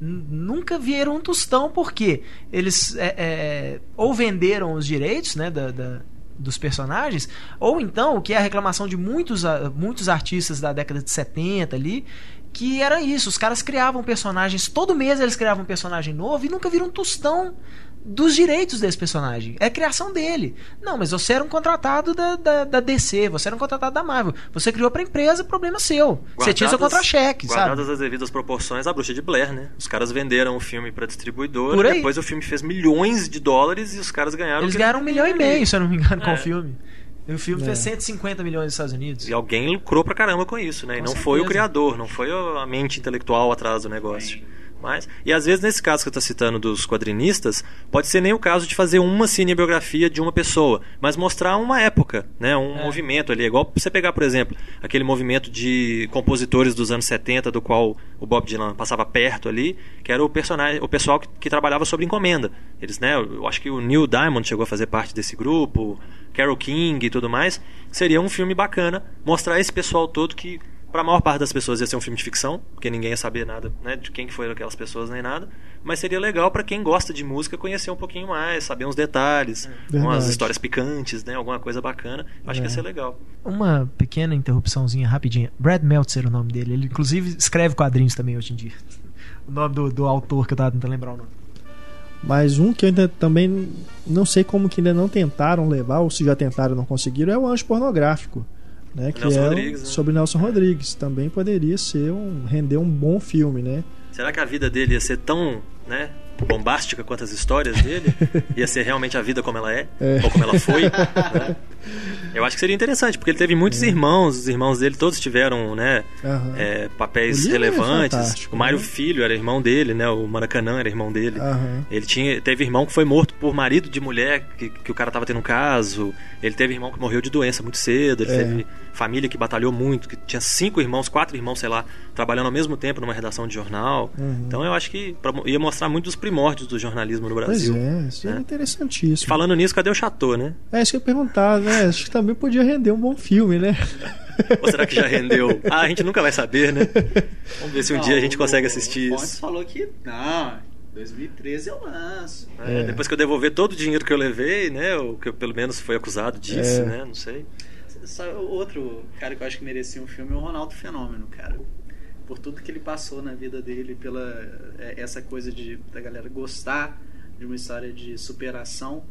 nunca vieram um tostão, porque eles é, é, ou venderam os direitos, né, da, da- dos personagens, ou então, o que é a reclamação de muitos, ah, muitos artistas da década de 70 ali, que era isso, os caras criavam personagens, todo mês eles criavam um personagem novo e nunca viram um tostão dos direitos desse personagem. É a criação dele. Não, mas você era um contratado da, da, da DC, você era um contratado da Marvel. Você criou pra empresa, problema seu. você tinha seu contra-cheque, sabe? Guardadas as devidas proporções, a bruxa de Blair, né? Os caras venderam o filme pra distribuidora, Por aí. depois o filme fez milhões de dólares e os caras ganharam. Eles ganharam um milhão e meio, se eu não me engano, com É. o filme. E o filme É. fez 150 milhões nos Estados Unidos. E alguém lucrou pra caramba com isso, né? E Com não certeza. foi o criador, não foi a mente intelectual atrás do negócio. Mas, e às vezes, nesse caso que você está citando dos quadrinistas, pode ser nem o caso de fazer uma cinebiografia de uma pessoa, mas mostrar uma época, né? um É. movimento ali. É igual você pegar, por exemplo, aquele movimento de compositores dos anos 70, do qual o Bob Dylan passava perto ali, que era o personagem, o pessoal que, que trabalhava sobre encomenda. Eles, né? Eu acho que o Neil Diamond chegou a fazer parte desse grupo, Carole King e tudo mais. Seria um filme bacana mostrar esse pessoal todo que para a maior parte das pessoas ia ser um filme de ficção, porque ninguém ia saber nada né, de quem que foram aquelas pessoas nem nada. Mas seria legal para quem gosta de música conhecer um pouquinho mais, saber uns detalhes, umas Verdade. histórias picantes, né, alguma coisa bacana. Acho que ia ser legal. Uma pequena interrupçãozinha rapidinha. Brad Meltzer é o nome dele. Ele inclusive escreve quadrinhos também hoje em dia. O nome do, do autor que eu tava tentando lembrar o nome. Mas um que eu ainda também não sei como que ainda não tentaram levar, ou se já tentaram e não conseguiram, é o Anjo Pornográfico. Né, que Nelson é Rodrigues, né? sobre Nelson Rodrigues. Também poderia ser um render um bom filme, né? Será que a vida dele ia ser tão, né, bombástica quanto as histórias dele? ia ser realmente a vida como ela é, É. ou como ela foi? né? Eu acho que seria interessante, porque ele teve muitos irmãos, os irmãos dele todos tiveram, né, é, papéis O é relevantes. o Mário né? Filho era irmão dele, né? O Maracanã era irmão dele. Ele tinha, teve irmão que foi morto por marido de mulher, que, que o cara tava tendo um caso. Ele teve irmão que morreu de doença muito cedo. Ele É. teve família que batalhou muito, que tinha cinco irmãos, quatro irmãos, sei lá, trabalhando ao mesmo tempo numa redação de jornal. Uhum. Então eu acho que pra- ia mostrar muito dos primórdios do jornalismo no Pois Brasil. é, isso é, né? interessantíssimo. Falando nisso, cadê o Chateau, né? É isso que eu ia perguntar, né? Acho que também podia render um bom filme, né? Ou será que já rendeu? Ah, a gente nunca vai saber, né? Vamos ver se um Não, dia a gente o- consegue o assistir Fontes isso. falou que não, 2013 eu lanço. É, É. Depois que eu devolver todo o dinheiro que eu levei, né? Ou que eu pelo menos foi acusado disso, É. né? Não sei. Só outro cara que eu acho que merecia um filme é o Ronaldo Fenômeno, cara. Por tudo que ele passou na vida dele, pela é, essa coisa de da galera gostar de uma história de superação,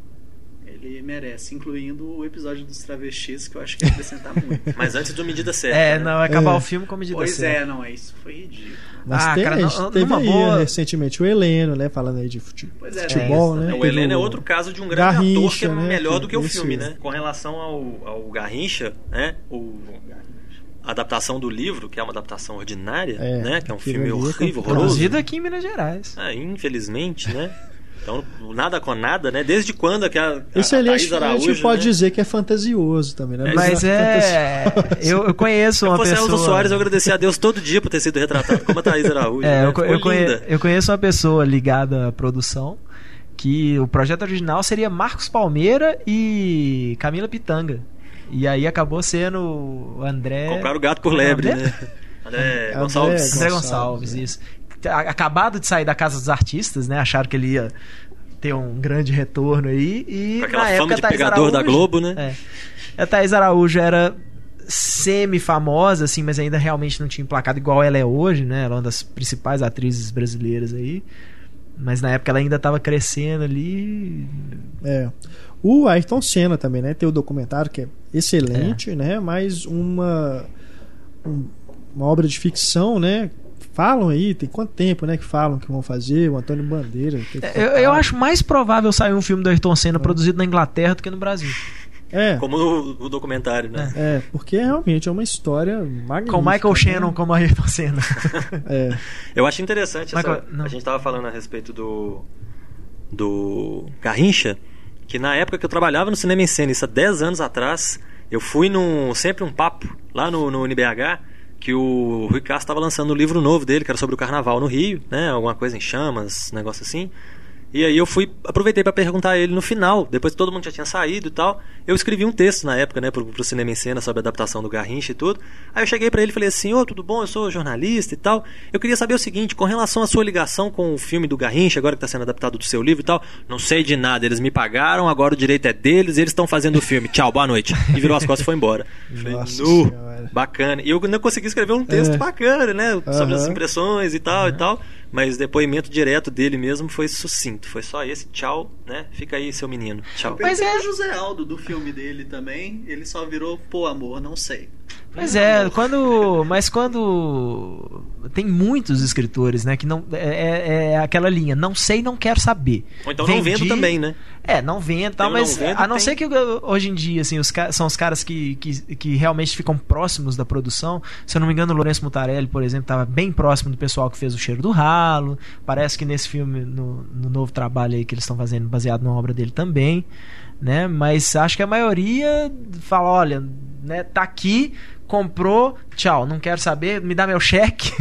ele merece, incluindo o episódio dos travestis, que eu acho que ia acrescentar muito. Mas antes do medida certa. É, né? não, vai acabar É. o filme com medida pois certa. é, não, é isso foi ridículo. Mas Ah, tem, cara, a não- teve aí boa- recentemente o Heleno, né? Falando aí de fute- Pois é, futebol, é, né? o Heleno é outro caso de um grande Garrincha, ator que é né, melhor do que o esse- filme, né? Com relação ao, ao Garrincha, né? O, a adaptação do livro, que é uma adaptação ordinária, É, né? Que é um filme é horrível, complicado. horroroso. Produzido aqui em Minas Gerais. Ah, infelizmente, né? Então, nada com nada, né? Desde quando que a, a, ali a Thaís gente, a Araújo, gente pode né? dizer que é fantasioso também, né? Mas é. Eu, eu conheço Se eu uma fosse pessoa. Soares, eu agradecia a Deus todo dia por ter sido retratado como a Thaís Araújo. É, né? eu, eu, conhe- eu conheço uma pessoa ligada à produção que o projeto original seria Marcos Palmeira e Camila Pitanga. E aí acabou sendo o André. Compraram o gato por lebre, André? né? André André Gonçalves. André Gonçalves, Gonçalves, é. isso. Acabado de sair da Casa dos Artistas, né? Acharam que ele ia ter um grande retorno aí. E Com aquela na fama época, de a Thaís pegador da Araújo- Globo, né? É. A Thaís Araújo era semi-famosa, assim, mas ainda realmente não tinha emplacado igual ela é hoje, né? Ela é uma das principais atrizes brasileiras aí. Mas na época ela ainda estava crescendo ali. É. O Ayrton Senna também, né? Tem o documentário que é excelente, né? Mas uma um- uma obra de ficção, né? Falam aí, tem quanto tempo, né? Que falam que vão fazer o Antônio Bandeira. É, Eu, eu acho mais provável sair um filme do Ayrton Senna produzido na Inglaterra do que no Brasil. É, Como o, o documentário, né? é, porque realmente é uma história magnífica. Com Michael né? Shannon como Ayrton Senna. É, Eu acho interessante essa, Michael, não. a gente tava falando a respeito do do Garrincha, que na época que eu trabalhava no cinema em cena, isso há 10 anos atrás, eu fui num sempre um papo lá no, no NBH que o Rui Castro estava lançando um livro novo dele, que era sobre o carnaval no Rio, né, alguma coisa em chamas, negócio assim. E aí eu fui, aproveitei para perguntar a ele no final, depois que todo mundo já tinha saído e tal. Eu escrevi um texto na época, né, pro, pro Cinema em Cena sobre a adaptação do Garrincha e tudo. Aí eu cheguei para ele e falei assim: "Ô, tudo bom? Eu sou jornalista e tal. Eu queria saber o seguinte, com relação à sua ligação com o filme do Garrincha, agora que está sendo adaptado do seu livro e tal, não sei de nada, eles me pagaram, agora o direito é deles, eles estão fazendo o filme. Tchau, boa noite." E virou as costas e foi embora. Falei, Nossa Senhora. bacana. E eu não consegui escrever um texto É. bacana, né? Sobre as impressões e tal e tal. Mas depoimento direto dele mesmo foi sucinto. Foi só esse, tchau, né? Fica aí, seu menino. Tchau. Mas é- o José Aldo do filme dele também, ele só virou pô amor, não sei. Mas é, quando. Mas quando. Tem muitos escritores, né? Que não. É, é aquela linha, não sei, não quero saber. Ou então não vendo também, né? É, não vendo e tal, mas não vendo, a não tem- ser que hoje em dia, assim, os são os caras que, que, que realmente ficam próximos da produção. Se eu não me engano, o Lourenço Mutarelli, por exemplo, estava bem próximo do pessoal que fez o Cheiro do Ralo. Parece que nesse filme, no, no novo trabalho aí que eles estão fazendo, baseado numa obra dele também, né? Mas acho que a maioria fala, olha, né, tá aqui, comprou, tchau, não quero saber, me dá meu cheque,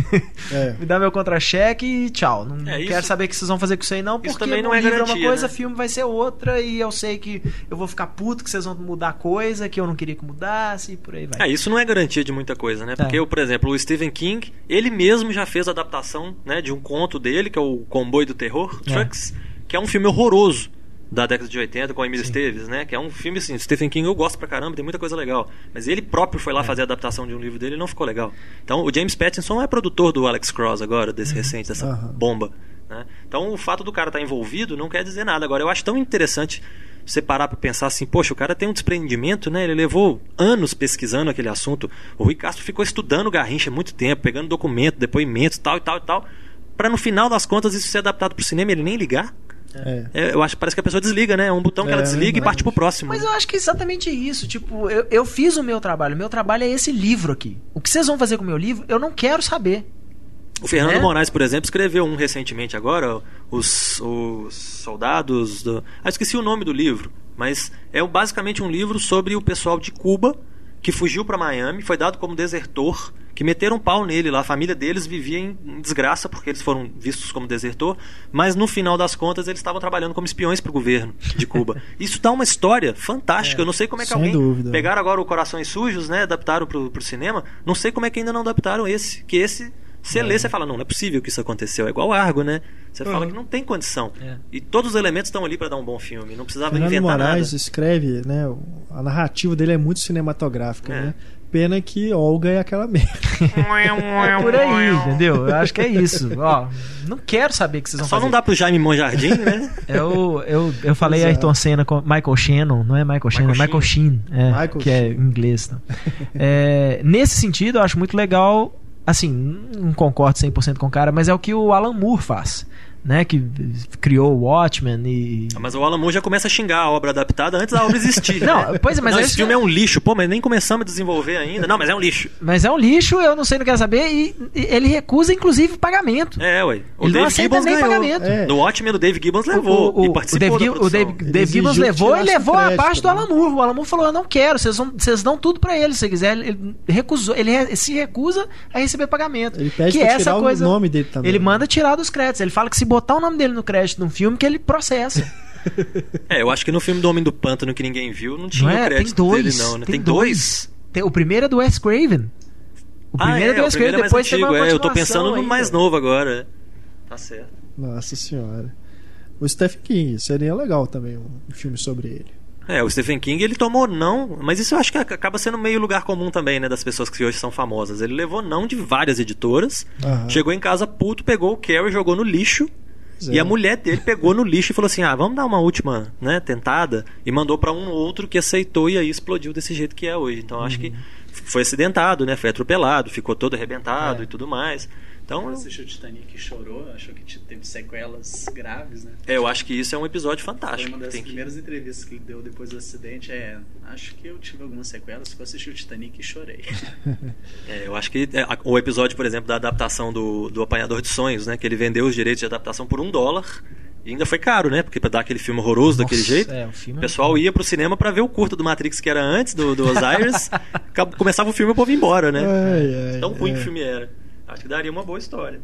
É. me dá meu contra-cheque e tchau. Não, É, isso- quero saber o que vocês vão fazer com isso aí, não, porque isso também não é livro é uma garantia, coisa, né? filme vai ser outra, e eu sei que eu vou ficar puto que vocês vão mudar coisa que eu não queria que mudasse, e por aí vai. É, isso não é garantia de muita coisa, né? Porque, É. por exemplo, o Stephen King, ele mesmo já fez a adaptação né, de um conto dele, que é o Comboio do Terror, É. Trucks, que é um filme horroroso da década de 80 com a Emília. Esteves, né? Que é um filme assim, Stephen King eu gosto pra caramba, tem muita coisa legal. Mas ele próprio foi lá É. fazer a adaptação de um livro dele e não ficou legal. Então, o James Pattinson é produtor do Alex Cross agora, desse Uhum. recente, dessa Aham. bomba. Né? Então, o fato do cara estar envolvido não quer dizer nada. Agora, eu acho tão interessante você parar pra pensar assim, poxa, o cara tem um desprendimento, né? Ele levou anos pesquisando aquele assunto. O Rui Castro ficou estudando Garrincha muito tempo, pegando documento, depoimentos, tal e tal e tal, Pra no final das contas isso ser adaptado pro cinema e ele nem ligar. É. É, eu acho que parece que a pessoa desliga, né? É um botão que É, ela desliga e parte pro próximo. Mas eu acho que é exatamente isso. Tipo, eu, eu fiz o meu trabalho. O meu trabalho é esse livro aqui. O que vocês vão fazer com o meu livro, eu não quero saber. O Fernando né? Moraes, por exemplo, escreveu um recentemente agora, os, os soldados. Do... Ah, esqueci o nome do livro, mas é basicamente um livro sobre o pessoal de Cuba que fugiu para Miami, foi dado como desertor, que meteram um pau nele lá. A família deles vivia em desgraça porque eles foram vistos como desertor, mas no final das contas eles estavam trabalhando como espiões para o governo de Cuba. Isso dá uma história fantástica. Eu não sei como é que alguém dúvida. pegaram agora o Corações Sujos, né? Adaptaram pro, pro cinema. Não sei como é que ainda não adaptaram esse. Que esse, você lê, você fala, não, não é possível que isso aconteceu. É igual Argo, né? Você fala que não tem condição. É. E todos os elementos estão ali para dar um bom filme. Não precisava Fernando inventar Moraes nada. escreve, né? A narrativa dele é muito cinematográfica, É. né? Pena que Olga é aquela merda. É por aí, entendeu? Eu acho que é isso. Ó, não quero saber o que vocês vão Só fazer. não dá pro Jaime Monjardim, né? Eu, eu, eu falei Exato. Ayrton Senna com Michael Shannon, não é Michael Shannon, é Michael Sheen, é, Michael que é Sheen. em inglês. Então. É, nesse sentido, eu acho muito legal, assim, não concordo 100% com o cara, mas é o que o Alan Moore faz, né, que criou o Watchmen e... Mas o Alan Moore já começa a xingar a obra adaptada antes da obra existir. Não, né? pois é, mas não, é esse filme que- é um lixo. Pô, mas nem começamos a desenvolver ainda. Não, mas é um lixo. Mas é um lixo, eu não sei, não quero saber, e, e ele recusa, inclusive, pagamento. É, ué. O Ele não Dave aceita Gibbons nem ganhou. pagamento. É. No Watchmen, o Dave Gibbons levou o, e o, o participou Dave, da Gib- o Dave. Dave Gibbons levou e levou o a crédito, parte do né? Alan Moore. O Alan Moore falou: Eu não quero, vocês, vão, vocês dão tudo pra ele. Se quiser, ele recusou, ele re- se recusa a receber pagamento. Ele pede que pra é essa tirar coisa, o nome dele também. Ele manda tirar dos créditos. Ele fala que se botar o nome dele no crédito num filme, que ele processa. É, eu acho que no filme do Homem do Pântano que ninguém viu, não tinha não o é? Tem crédito dois. dele, não, né? Tem, dois? Tem- o primeiro é do Wes Craven. O ah, primeiro é, é do o Wes Craven, é depois antigo. uma É, eu tô pensando no ainda. mais novo agora. é. Tá certo. Nossa senhora. O Stephen King, seria legal também um um filme sobre ele. É, o Stephen King ele tomou não, mas isso eu acho que acaba sendo meio lugar comum também, né, das pessoas que hoje são famosas. Ele levou não de várias editoras, Aham. chegou em casa puto, pegou o Carrie, jogou no lixo. E é. a mulher dele pegou no lixo e falou assim: "Ah, vamos dar uma última, né, tentada" e mandou pra um outro que aceitou e aí explodiu desse jeito que é hoje. Então acho que foi acidentado, né? Foi atropelado, ficou todo arrebentado É. e tudo mais. Então, Assistiu o Titanic e chorou, achou que teve sequelas graves, né? é, eu acho que isso é um episódio Foi fantástico. uma das Tem que- primeiras entrevistas que ele deu depois do acidente. É, acho que eu tive algumas sequelas, porque eu assisti o Titanic e chorei. É, eu acho que é, o episódio, por exemplo, da adaptação do, do Apanhador de Sonhos, né? Que ele vendeu os direitos de adaptação por um dólar. E ainda foi caro, né? Porque pra dar aquele filme horroroso daquele Nossa, jeito. é, o filme o é- pessoal ia pro cinema pra ver o curto do Matrix que era antes, do, do Osiris. Começava o filme e o povo ia embora, né? Ai, ai, Tão ruim é. que o filme era. Acho que daria uma boa história.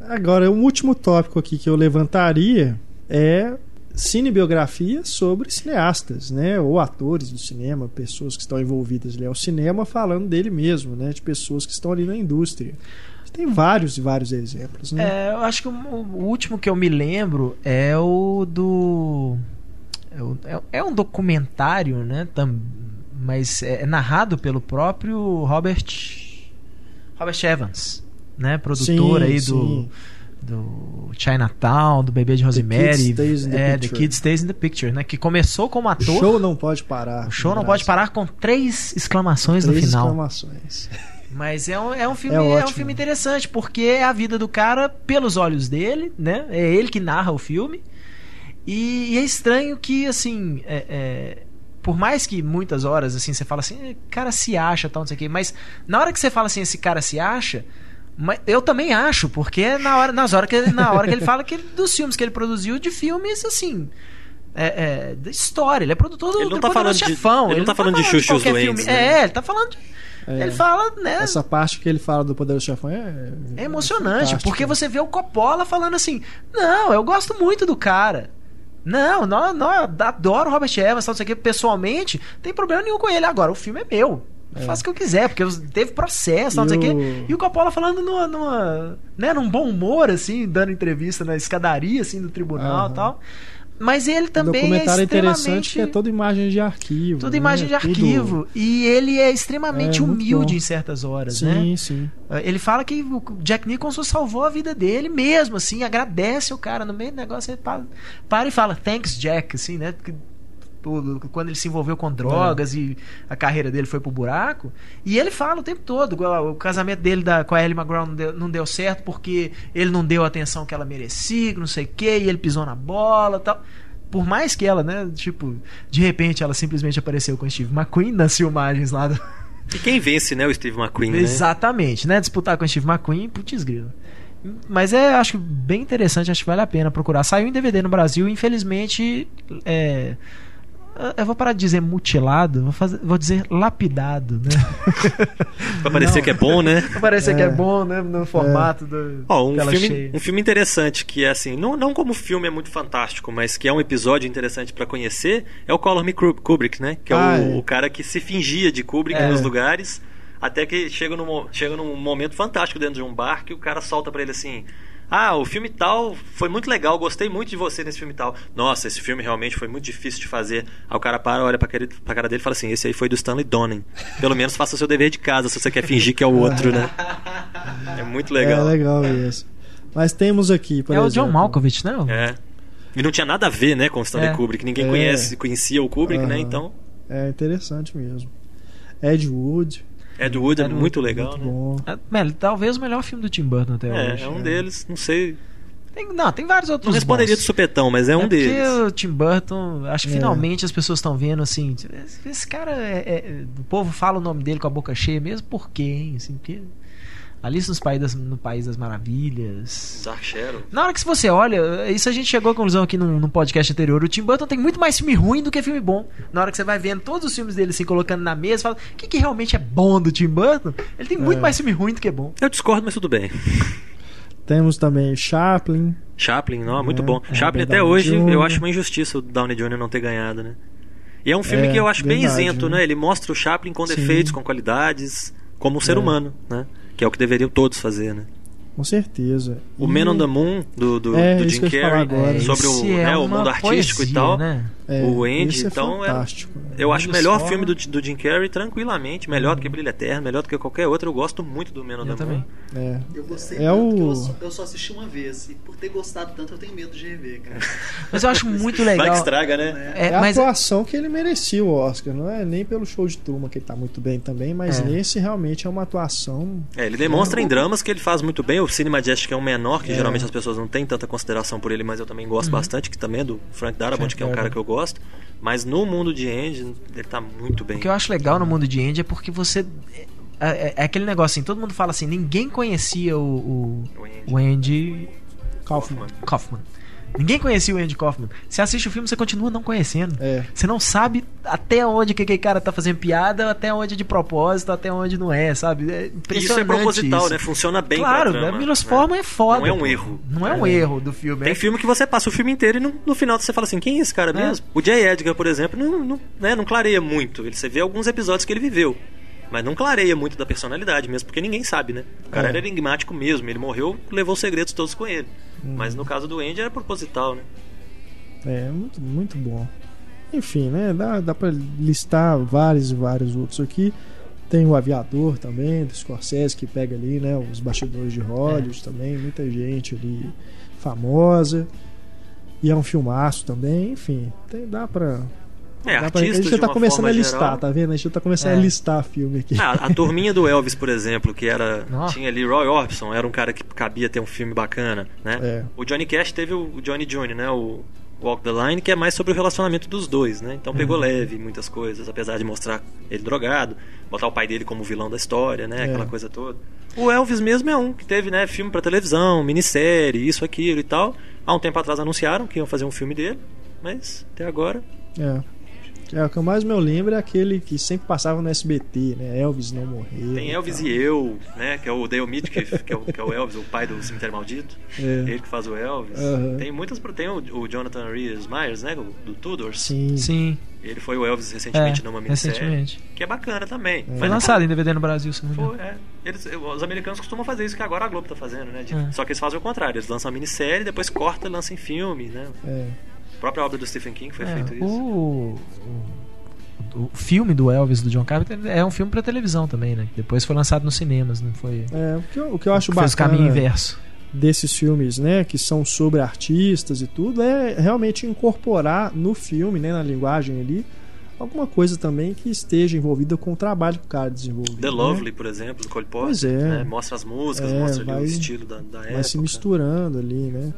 Agora, um último tópico aqui que eu levantaria é cinebiografia sobre cineastas, né? Ou atores do cinema, pessoas que estão envolvidas ali ao cinema, falando dele mesmo, né? De pessoas que estão ali na indústria. Tem vários e vários exemplos, né? É, eu acho que o, o último que eu me lembro é o do. É, é- é um documentário, né? tam- mas é, é narrado pelo próprio Robert Robert Evans, né? Produtor Sim, aí do do Chinatown, do Bebê de Rosemary, Kid Stays in the é, The. Kid Stays in the Picture, né? Que começou como O ator. show não pode parar. O show não pode parar com três exclamações Três no final. exclamações. Mas é um, é um filme É é, um filme interessante porque é a vida do cara pelos olhos dele, né? É ele que narra o filme. E, e é estranho que assim, é- é, por mais que muitas horas assim você fala assim, "Eh, cara se acha, tal, não sei o quê, mas na hora que você fala assim, esse cara se acha, mas eu também acho, porque é na hora, nas horas que ele- na hora que ele fala que ele- dos filmes que ele produziu de filmes assim, é, é, da história. Ele é produtor do, Ele não do tá falando de- Chefão. ele não tá falando de Duendes, filme. né? É, ele tá falando de, É. Ele fala, né? Essa parte que ele fala do Poderoso Chefão é. É emocionante, fantástica. porque você vê o Coppola falando assim: Não, eu gosto muito do cara. Não, não, não adoro o Robert Evans, tal, não sei o que, pessoalmente, não tem problema nenhum com ele. Agora, o filme é meu. Eu faço o que eu quiser, porque teve processo, tal, não sei o quê. o- E o Coppola falando numa, numa, né, num bom humor, assim, dando entrevista na escadaria, assim, do tribunal Aham. e tal. Mas ele também é documentário extremamente... interessante que é todo imagem de arquivo. Tudo né? imagem de Tudo- arquivo. E ele é extremamente É, humilde bom. em certas horas, né? Sim, sim. Ele fala que o Jack Nicholson salvou a vida dele mesmo, assim, agradece o cara no meio do negócio, ele para, para e fala, thanks Jack, assim, né? Quando ele se envolveu com drogas e a carreira dele foi pro buraco. E ele fala o tempo todo: o casamento dele da, com a Ellie McGraw não deu, não deu certo porque ele não deu a atenção que ela merecia, não sei o que, e ele pisou na bola tal. Por mais que ela, né, tipo, de repente ela simplesmente apareceu com o Steve McQueen nas filmagens lá do, E quem vence, né? O Steve McQueen, né? Exatamente, né? Disputar com o Steve McQueen, putz grilo. Mas é, acho bem interessante, acho que vale a pena procurar. Saiu em DVD no Brasil, infelizmente, é, eu vou parar de dizer mutilado, vou, fazer, vou dizer lapidado, né? Pra parecer Não. que é bom, né? Pra parecer que é É. bom, né? No formato do Ó, um filme, cheia. um filme interessante que é assim, não, não como filme é muito fantástico, mas que é um episódio interessante pra conhecer, é o Color Me Kub- Kubrick, né? Que é, Ah, o, é. o cara que se fingia de Kubrick É. nos lugares, até que chega num, chega num momento fantástico dentro de um bar que o cara solta pra ele assim: "Ah, o filme tal foi muito legal, gostei muito de você nesse filme tal. Nossa, esse filme realmente foi muito difícil de fazer". Aí o cara para, olha pra, aquele, pra cara dele e fala assim: "Esse aí foi do Stanley Donen. Pelo menos faça o seu dever de casa, se você quer fingir que é o outro, né?" É muito legal. É legal isso. Mas temos aqui, por É o exemplo, John Malkovich, né? É. E não tinha nada a ver, né, com o Stanley É. Kubrick. Ninguém É. conhece, conhecia o Kubrick, né? Aham. Então, É interessante mesmo. Ed Wood, Ed Wood é Ed muito Wood, legal, muito né? bom. É, talvez o melhor filme do Tim Burton até É, hoje. é um é. deles, não sei. Tem- não, tem vários outros Não responderia bons. de supetão, mas é um é porque deles. o Tim Burton, acho que É. finalmente as pessoas estão vendo assim, esse, esse cara é, é- o povo fala o nome dele com a boca cheia mesmo, por quê, hein? Assim, porque Alice nos País das, no País das Maravilhas. Dark Shadow. Na hora que você olha, isso a gente chegou à conclusão aqui no, no podcast anterior. O Tim Burton tem muito mais filme ruim do que filme bom. Na hora que você vai vendo todos os filmes dele assim, colocando na mesa, fala: o que, que realmente é bom do Tim Burton? Ele tem muito É. mais filme ruim do que bom. Eu discordo, mas tudo bem. Temos também Chaplin. Chaplin, não, é muito É, bom. é, Chaplin até Downey hoje eu Jr. acho uma injustiça o Downey Jr. não ter ganhado, né? E é um filme É, que eu acho bem verdade, isento, né? né? Ele mostra o Chaplin com Sim. defeitos, com qualidades, como um ser É. humano, né? Que é o que deveriam todos fazer, né? Com certeza. O E- Man on the Moon, do, do, É, do Jim Carrey, agora. sobre o, Esse né, é o mundo artístico e poesia, tal. Né? É, o Andy, esse é então, é- fantástico. né? Eu acho o melhor só. filme do, do Jim Carrey tranquilamente, melhor do que Brilho Eterno, melhor do que qualquer outro. Eu gosto muito do the Moon. também. É. Eu gostei É tanto que o- eu só, eu só assisti uma vez. E por ter gostado tanto, eu tenho medo de rever, cara. Mas eu acho muito Vai que legal. estraga, né? É, É, a mas atuação que ele merecia o Oscar, não é nem pelo show de turma que ele tá muito bem também, mas É. nesse realmente é uma atuação. É, ele demonstra em dramas que ele faz muito bem. O Cine Majestic é um menor, que É. geralmente as pessoas não têm tanta consideração por ele, mas eu também gosto bastante, que também é do Frank Darabont, Frank que é um cara que eu gosto. Mas no mundo de Andy, ele tá muito bem. O que eu acho legal no mundo de Andy é porque você. É, é- é aquele negócio assim, todo mundo fala assim, ninguém conhecia o, o, O Andy. o Andy Kaufman. Kaufman. Ninguém conhecia o Andy Kaufman. Você assiste o filme, você continua não conhecendo. É. Você não sabe até onde que aquele cara tá fazendo piada, até onde é de propósito, até onde não é, sabe? É E Isso impressionante. é proposital, isso. né? Funciona bem Claro, a Milos né? Forman é foda. Não é um pô. erro. Não é um erro do filme. Tem é filme que você passa o filme inteiro e no, no final você fala assim, quem é esse cara É. mesmo? O J. Edgar, por exemplo, não, não, né, não clareia muito. Ele, você vê alguns episódios que ele viveu. Mas não clareia muito da personalidade mesmo, porque ninguém sabe, né? O cara É. era enigmático mesmo. Ele morreu, levou os segredos todos com ele. Hum. Mas no caso do Andy era proposital, né? É, muito, muito bom. Enfim, né? Dá, dá pra listar vários e vários outros aqui. Tem o Aviador também, do Scorsese, que pega ali, né? Os bastidores de Hollywood É. também. Muita gente ali famosa. E é um filmaço também. Enfim, tem, dá pra. É, pra a gente já tá começando a listar, geral. tá vendo? A gente já tá começando É. a listar filme aqui. Ah, a turminha do Elvis, por exemplo, que era. Ó. Tinha ali Roy Orbison, era um cara que cabia ter um filme bacana, né? É. O Johnny Cash teve o Johnny Jr., né? O Walk the Line, que é mais sobre o relacionamento dos dois, né? Então pegou Uhum. leve muitas coisas, apesar de mostrar ele drogado, botar o pai dele como vilão da história, né? É. Aquela coisa toda. O Elvis mesmo é um que teve, né, filme pra televisão, minissérie, isso, aquilo e tal. Há um tempo atrás anunciaram que iam fazer um filme dele, mas até agora. É. É, o que eu mais me lembro é aquele que sempre passava no SBT, né? Elvis não morreu. Tem Elvis tal. e eu, né? Que é o Dale Mitchell, que é o, que é o Elvis, o pai do Cemitério Maldito. É. Ele que faz o Elvis. Aham. Tem muitas. Tem o, o Jonathan Rhys Myers, né? o- Do Tudors. Sim. Sim. Ele foi o Elvis recentemente É, numa minissérie. recentemente. Que é bacana também. Foi Mas não lançado em DVD no Brasil, se não me Foi, é. Eles, os americanos costumam fazer isso que agora a Globo tá fazendo, né? De- É. Só que eles fazem o contrário. Eles lançam a minissérie, depois corta e lançam em filme, né? É. A própria obra do Stephen King foi É, feito isso. o, o, o filme do Elvis do John Carpenter é um filme pra televisão também, né? Que depois foi lançado nos cinemas, não foi? É, o, que eu, o que eu acho Fez o bacana caminho inverso. desses filmes, né, que são sobre artistas e tudo, é realmente incorporar no filme, né, na linguagem ali, alguma coisa também que esteja envolvida com o trabalho que o cara desenvolveu. The né? Lovely, por exemplo, do Cole Porter. Pois é. né? Mostra as músicas, É, mostra ali vai- o estilo da, da época. Vai se misturando ali, né?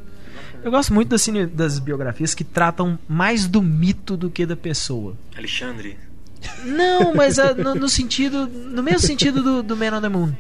Eu gosto muito das, cine- das biografias que tratam mais do mito do que da pessoa. Alexandre. Não, mas ah, no, no sentido. No mesmo sentido do, do Man on the Moon.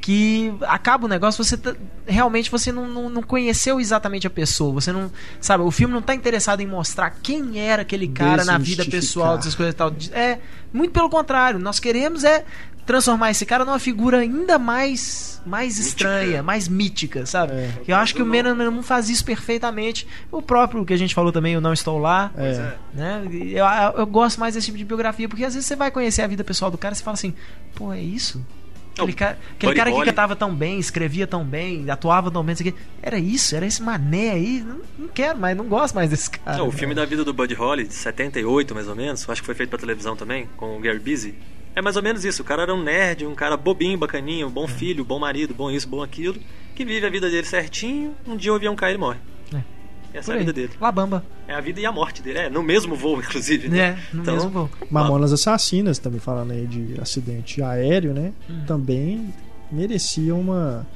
Que acaba o negócio, você tá- realmente você não, não, não conheceu exatamente a pessoa. Você não. Sabe, o filme não tá interessado em mostrar quem era aquele cara na vida pessoal, dessas coisas e tal. É, muito pelo contrário. Nós queremos é transformar esse cara numa figura ainda mais mais Mítica. estranha, mais mítica, sabe? É. Eu acho que o Man on the Moon faz isso perfeitamente. O próprio que a gente falou também, o Não Estou Lá. Pois É. é. Né? Eu, eu, gosto mais desse tipo de biografia, porque às vezes você vai conhecer a vida pessoal do cara e você fala assim, pô, é isso? Aquele, Não, cara, aquele cara que cantava tão bem, escrevia tão bem, atuava tão bem, não sei o quê. era isso, era esse mané aí. Não, não quero mais, não gosto mais desse cara. Não, o filme da vida do Buddy Holly, de 78 mais ou menos, acho que foi feito pra televisão também, com o Gary Busey. É mais ou menos isso, o cara era um nerd, um cara bobinho, bacaninho, bom filho, bom marido, bom isso, bom aquilo, que vive a vida dele certinho, um dia o avião cai e ele morre. É. Essa Por é a aí. vida dele. Labamba. É a vida e a morte dele. É, no mesmo voo, inclusive. Né? É, no Então, mesmo voo. Mamonas Assassinas, também falando aí de acidente aéreo, né? Hum. Também merecia uma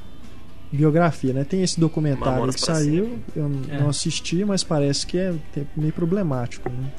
biografia, né? Tem esse documentário Mamonas que saiu, eu É. não assisti, mas parece que é meio problemático, né?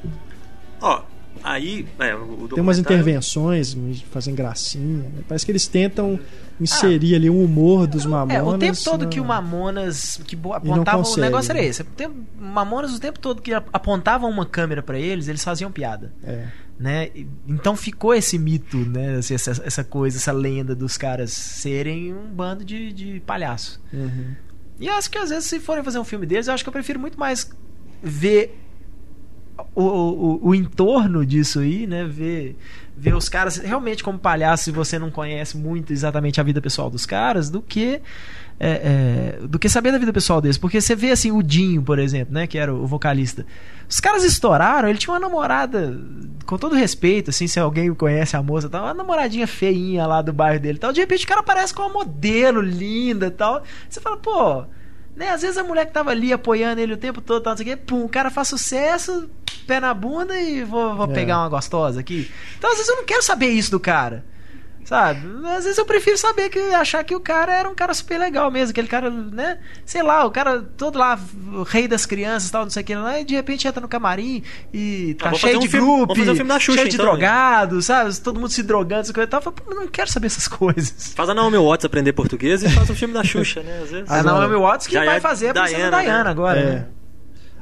Ó, aí, é, o Tem umas intervenções, fazem gracinha, né? Parece que eles tentam inserir ali o humor dos Mamonas. É, o tempo todo na- que o Mamonas que não apontava o negócio era né? esse. O tempo- Mamonas o tempo todo que apontavam uma câmera pra eles, eles faziam piada. É. né? Então ficou esse mito, né? Assim, Essa, essa coisa, essa lenda dos caras serem um bando de, de palhaço. Uhum. E acho que às vezes, se forem fazer um filme deles, eu acho que eu prefiro muito mais ver o, o, o entorno disso aí, né? Ver, ver os caras realmente como palhaços se você não conhece muito exatamente a vida pessoal dos caras, do que. é, é, do que saber da vida pessoal deles. Porque você vê assim o Dinho, por exemplo, né? Que era o vocalista. Os caras estouraram, ele tinha uma namorada, com todo respeito, assim, se alguém conhece a moça, tal, uma namoradinha feinha lá do bairro dele tal. De repente o cara aparece com uma modelo linda tal. Você fala, pô, né? Às vezes a mulher que tava ali apoiando ele o tempo todo, tal, não sei o quê, pum, o cara faz sucesso, pé na bunda e vou, vou É. pegar uma gostosa aqui. Então às vezes eu não quero saber isso do cara. Sabe? Às vezes eu prefiro saber que achar que o cara era um cara super legal mesmo, aquele cara, né? Sei lá, o cara todo lá, o rei das crianças, tal, não sei o que lá, e de repente entra no camarim e tá Ah, cheio um de filme- grupo, um filme da Xuxa, cheio de então, né? drogados, sabe? Todo mundo se drogando, essas coisas e tal. Eu falo, não quero saber essas coisas. Faz a Naomi Watts aprender português e faz um filme da Xuxa, né? Às vezes. A Naomi Watts que vai é fazer a princesa Diana, Diana, né? agora, É. né?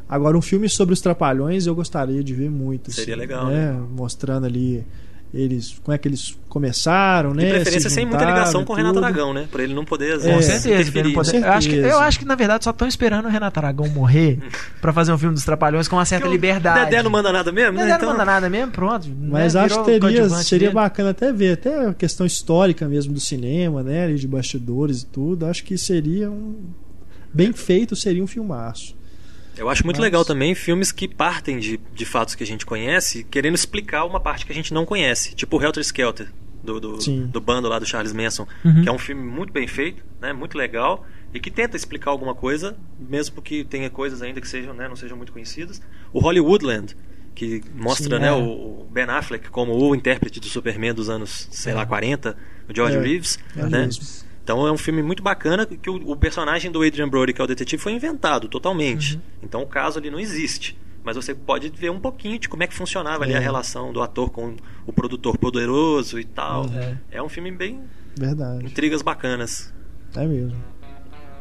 Agora, um filme sobre os Trapalhões eu gostaria de ver muito. Seria assim, legal, né? né? Mostrando ali eles, como é que eles começaram, né? De preferência se sem muita ligação com o Renato. Aragão, né? Pra ele não poder, É. Com certeza, ele poder- Com eu, acho que, eu acho que, na verdade, só estão esperando o Renato Aragão morrer pra fazer um filme dos Trapalhões com uma certa Porque o liberdade. Dedé não manda nada mesmo, né? Dedé Então- não manda nada mesmo, pronto. Mas né? acho que teria, seria dele. bacana até ver, até a questão histórica mesmo do cinema, né? De bastidores e tudo. Acho que seria um. Bem feito, seria um filmaço. Eu acho muito Mas- legal também filmes que partem de, de fatos que a gente conhece, querendo explicar uma parte que a gente não conhece. Tipo o Helter Skelter, do, do, do bando lá do Charles Manson, Uhum. que é um filme muito bem feito, né, muito legal, e que tenta explicar alguma coisa, mesmo que tenha coisas ainda que sejam, né, não sejam muito conhecidas. O Hollywoodland, que mostra Sim, né, é. o Ben Affleck como o intérprete do Superman dos anos, sei lá, 40, o George É, Reeves. é né? mesmo. Então é um filme muito bacana que o, o personagem do Adrian Brody, que é o detetive, foi inventado totalmente. Então o caso ali não existe. Mas você pode ver um pouquinho de como é que funcionava ali É. a relação do ator com o produtor poderoso e tal. É. É um filme bem Verdade. intrigas bacanas. É mesmo.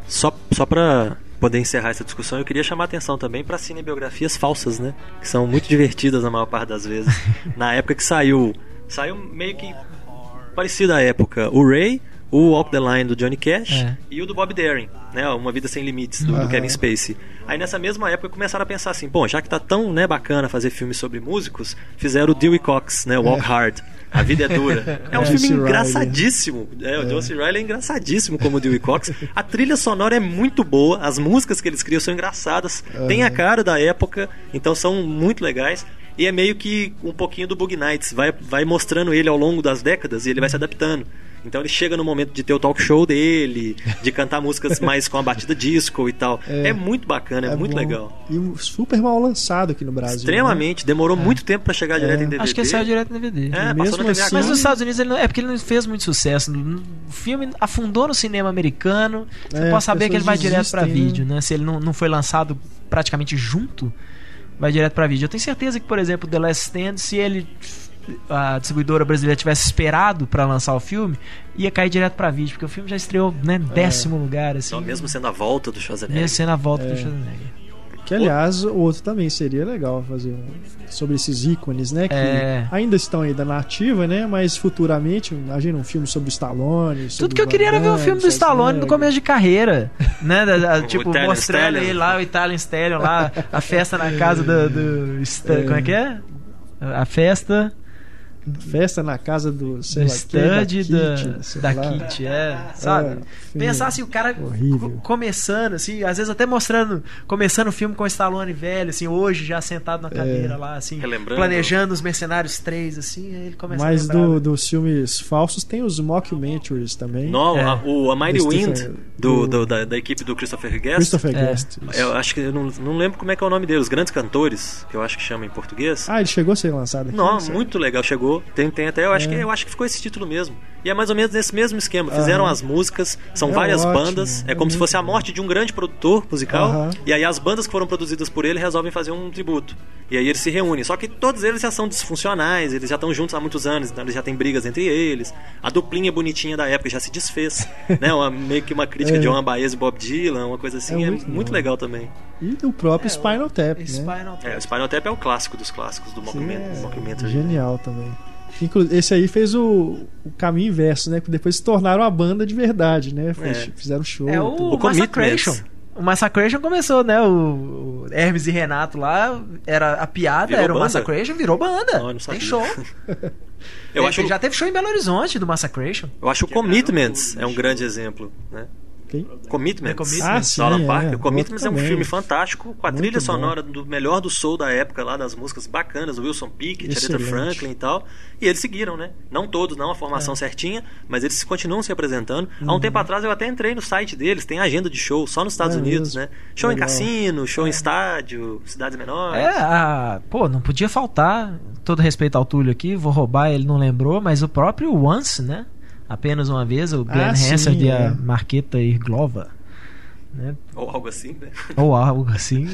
Só, só pra poder encerrar essa discussão, eu queria chamar a atenção também pra cinebiografias falsas, né? Que são muito divertidas na maior parte das vezes. na época que saiu, saiu meio que parecido à época, o Ray, o Walk the Line do Johnny Cash É. e o do Bob Darin, né? Uma Vida Sem Limites, do, do Aham. Kevin Spacey. Aí nessa mesma época começaram a pensar assim, bom, já que tá tão né, bacana fazer filmes sobre músicos, fizeram o Dewey Cox, né? Walk Hard. A Vida é Dura. É um É. filme engraçadíssimo. É, o John C. Reilly é engraçadíssimo como o Dewey Cox. A trilha sonora é muito boa, as músicas que eles criam são engraçadas, tem a cara da época, então são muito legais. E é meio que um pouquinho do Bug Nights, vai, vai mostrando ele ao longo das décadas e ele vai se adaptando. Então ele chega no momento de ter o talk show dele, de cantar músicas mais com a batida disco e tal. É, É. muito bacana, é, muito bom. legal. E um super mal lançado aqui no Brasil. né? Extremamente, demorou muito tempo pra chegar direto em DVD. Acho que ele saiu direto no DVD. É, passou na TV assim- Mas nos Estados Unidos ele não- é porque ele não fez muito sucesso. O filme afundou no cinema americano. Você É, pode saber que ele vai pessoas direto pra desistem, né? vídeo, né? Se ele não, não foi lançado praticamente junto, vai direto pra vídeo. Eu tenho certeza que, por exemplo, The Last Stand, se ele a distribuidora brasileira tivesse esperado pra lançar o filme, ia cair direto pra vídeo, porque o filme já estreou, né, em décimo lugar, assim. Então, mesmo sendo a volta do Schwarzenegger. mesmo sendo a volta É. do Schwarzenegger. Que aliás, o outro também seria legal fazer um, sobre esses ícones, né? Que É. ainda estão ainda na ativa, né? Mas futuramente, imagina um filme sobre o Stallone. sobre Tudo que eu queria era ver um Van filme do Stallone no começo de carreira, né? Da- da- tipo, Italian mostrando ele lá, o Italian Stallion lá, a festa na casa do... do É. Como é que é? A festa Festa na casa do, sei do lá, quem, da da, lá. Kit, é, sabe? É, Pensar assim, o cara horrível. começando, assim, às vezes até mostrando, começando o filme com o Stallone velho, assim, hoje já sentado na cadeira lá, assim, planejando os Mercenários 3, assim, aí ele começa Mas a lembrar. do, dos filmes falsos tem os mockumentaries também. No, É. a, o A Mighty Do Wind, Stephen- do, do- do- da, da equipe do Christopher Guest. Christopher É. Guest. Eu acho que eu não, não lembro como é que é o nome dele, os grandes cantores, que eu acho que chama em português. Ah, ele chegou a ser lançado aqui? Não, sei. muito legal, chegou. Tem, tem até, eu acho, É. que, eu acho que ficou esse título mesmo. E é mais ou menos nesse mesmo esquema. Fizeram Aham. as músicas, são É várias ótimo, bandas. É é como se fosse a morte de um grande produtor musical. Aham. E aí as bandas que foram produzidas por ele resolvem fazer um tributo. E aí eles se reúnem. Só que todos eles já são disfuncionais, eles já estão juntos há muitos anos, então eles já têm brigas entre eles. A duplinha bonitinha da época já se desfez. né? uma, meio que uma crítica É. de Joan Baez e Bob Dylan, uma coisa assim. É É, muito muito, legal também. E o próprio É, Spinal Tap, né? Spinal Tap. É, o Spinal Tap é o clássico dos clássicos do Mockumentary. é Mockumentary. genial também. Esse aí fez o, o caminho inverso, né? Que depois se tornaram a banda de verdade, né? Foi- É. Fizeram show. É o, O. Massacration. O Massacration começou, né? O, o Hermes e Renato lá, era a piada, Virou era o banda? Massacration, virou banda. Não, não Tem show. Eu Ele acho, já teve show em Belo Horizonte do Massacration. eu acho o Commitments é um grande exemplo, né? Quem? Commitments, É Commitments. Ah, sim, Alan é. Parker. O Commitments é um filme fantástico, com a Muito trilha bom. sonora do melhor do soul da época lá, das músicas bacanas, Wilson Pickett, Aretha. Franklin e tal. E eles seguiram, né? Não todos, não a formação certinha, mas eles continuam se apresentando. Há Uhum. um tempo atrás eu até entrei no site deles, tem agenda de show só nos Estados É Unidos, mesmo? né? Show em Legal. cassino, show em estádio, cidades menores. É, a, pô, não podia faltar, todo respeito ao Túlio aqui, vou roubar, ele não lembrou, mas o próprio Once, né? Apenas uma vez, o Glenn Ah, sim, Hansard e é. a Marqueta Irglova. Né? Ou algo assim, né? Ou algo assim.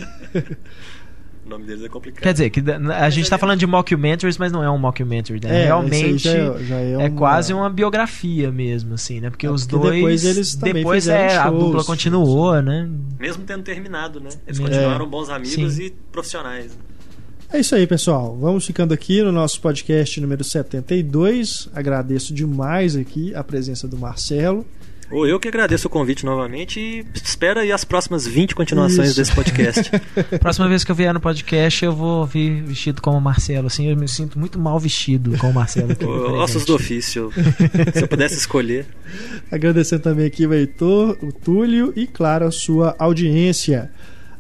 O nome deles é complicado. Quer dizer, que a gente tá falando de mockumentaries, mas não é um mockumentary, né? É, Realmente já é- já é é uma- quase uma biografia mesmo, assim, né? Porque É, os porque dois. depois eles também depois fizeram é, a shows, dupla continuou, né? Mesmo tendo terminado, né? Eles É. continuaram bons amigos Sim. e profissionais. É isso aí, pessoal. Vamos ficando aqui no nosso podcast número 72. Agradeço demais aqui a presença do Marcelo. Ou eu que agradeço o convite novamente e espero aí as próximas 20 continuações Isso. desse podcast. Próxima vez que eu vier no podcast, eu vou vir vestido como o Marcelo, assim, eu me sinto muito mal vestido com o Marcelo aqui. Presente. Ossos do ofício. Se eu pudesse escolher. Agradecendo também aqui o Heitor, o Túlio e, claro, a sua audiência.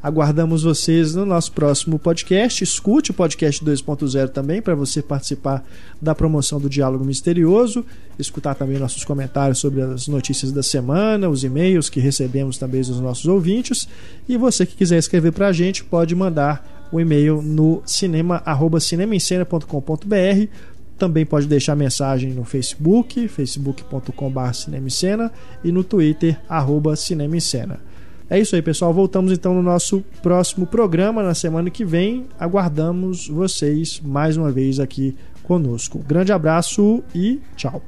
Aguardamos vocês no nosso próximo podcast. Escute o podcast 2.0 também para você participar da promoção do Diálogo Misterioso, escutar também nossos comentários sobre as notícias da semana, os e-mails que recebemos também dos nossos ouvintes. E você que quiser escrever para a gente pode mandar o e-mail no cinema@cinemaencena.com.br. Também pode deixar mensagem no Facebook, facebook.com.br e no Twitter, arroba. É isso aí, pessoal. Voltamos então no nosso próximo programa na semana que vem. Aguardamos vocês mais uma vez aqui conosco. Grande abraço e tchau.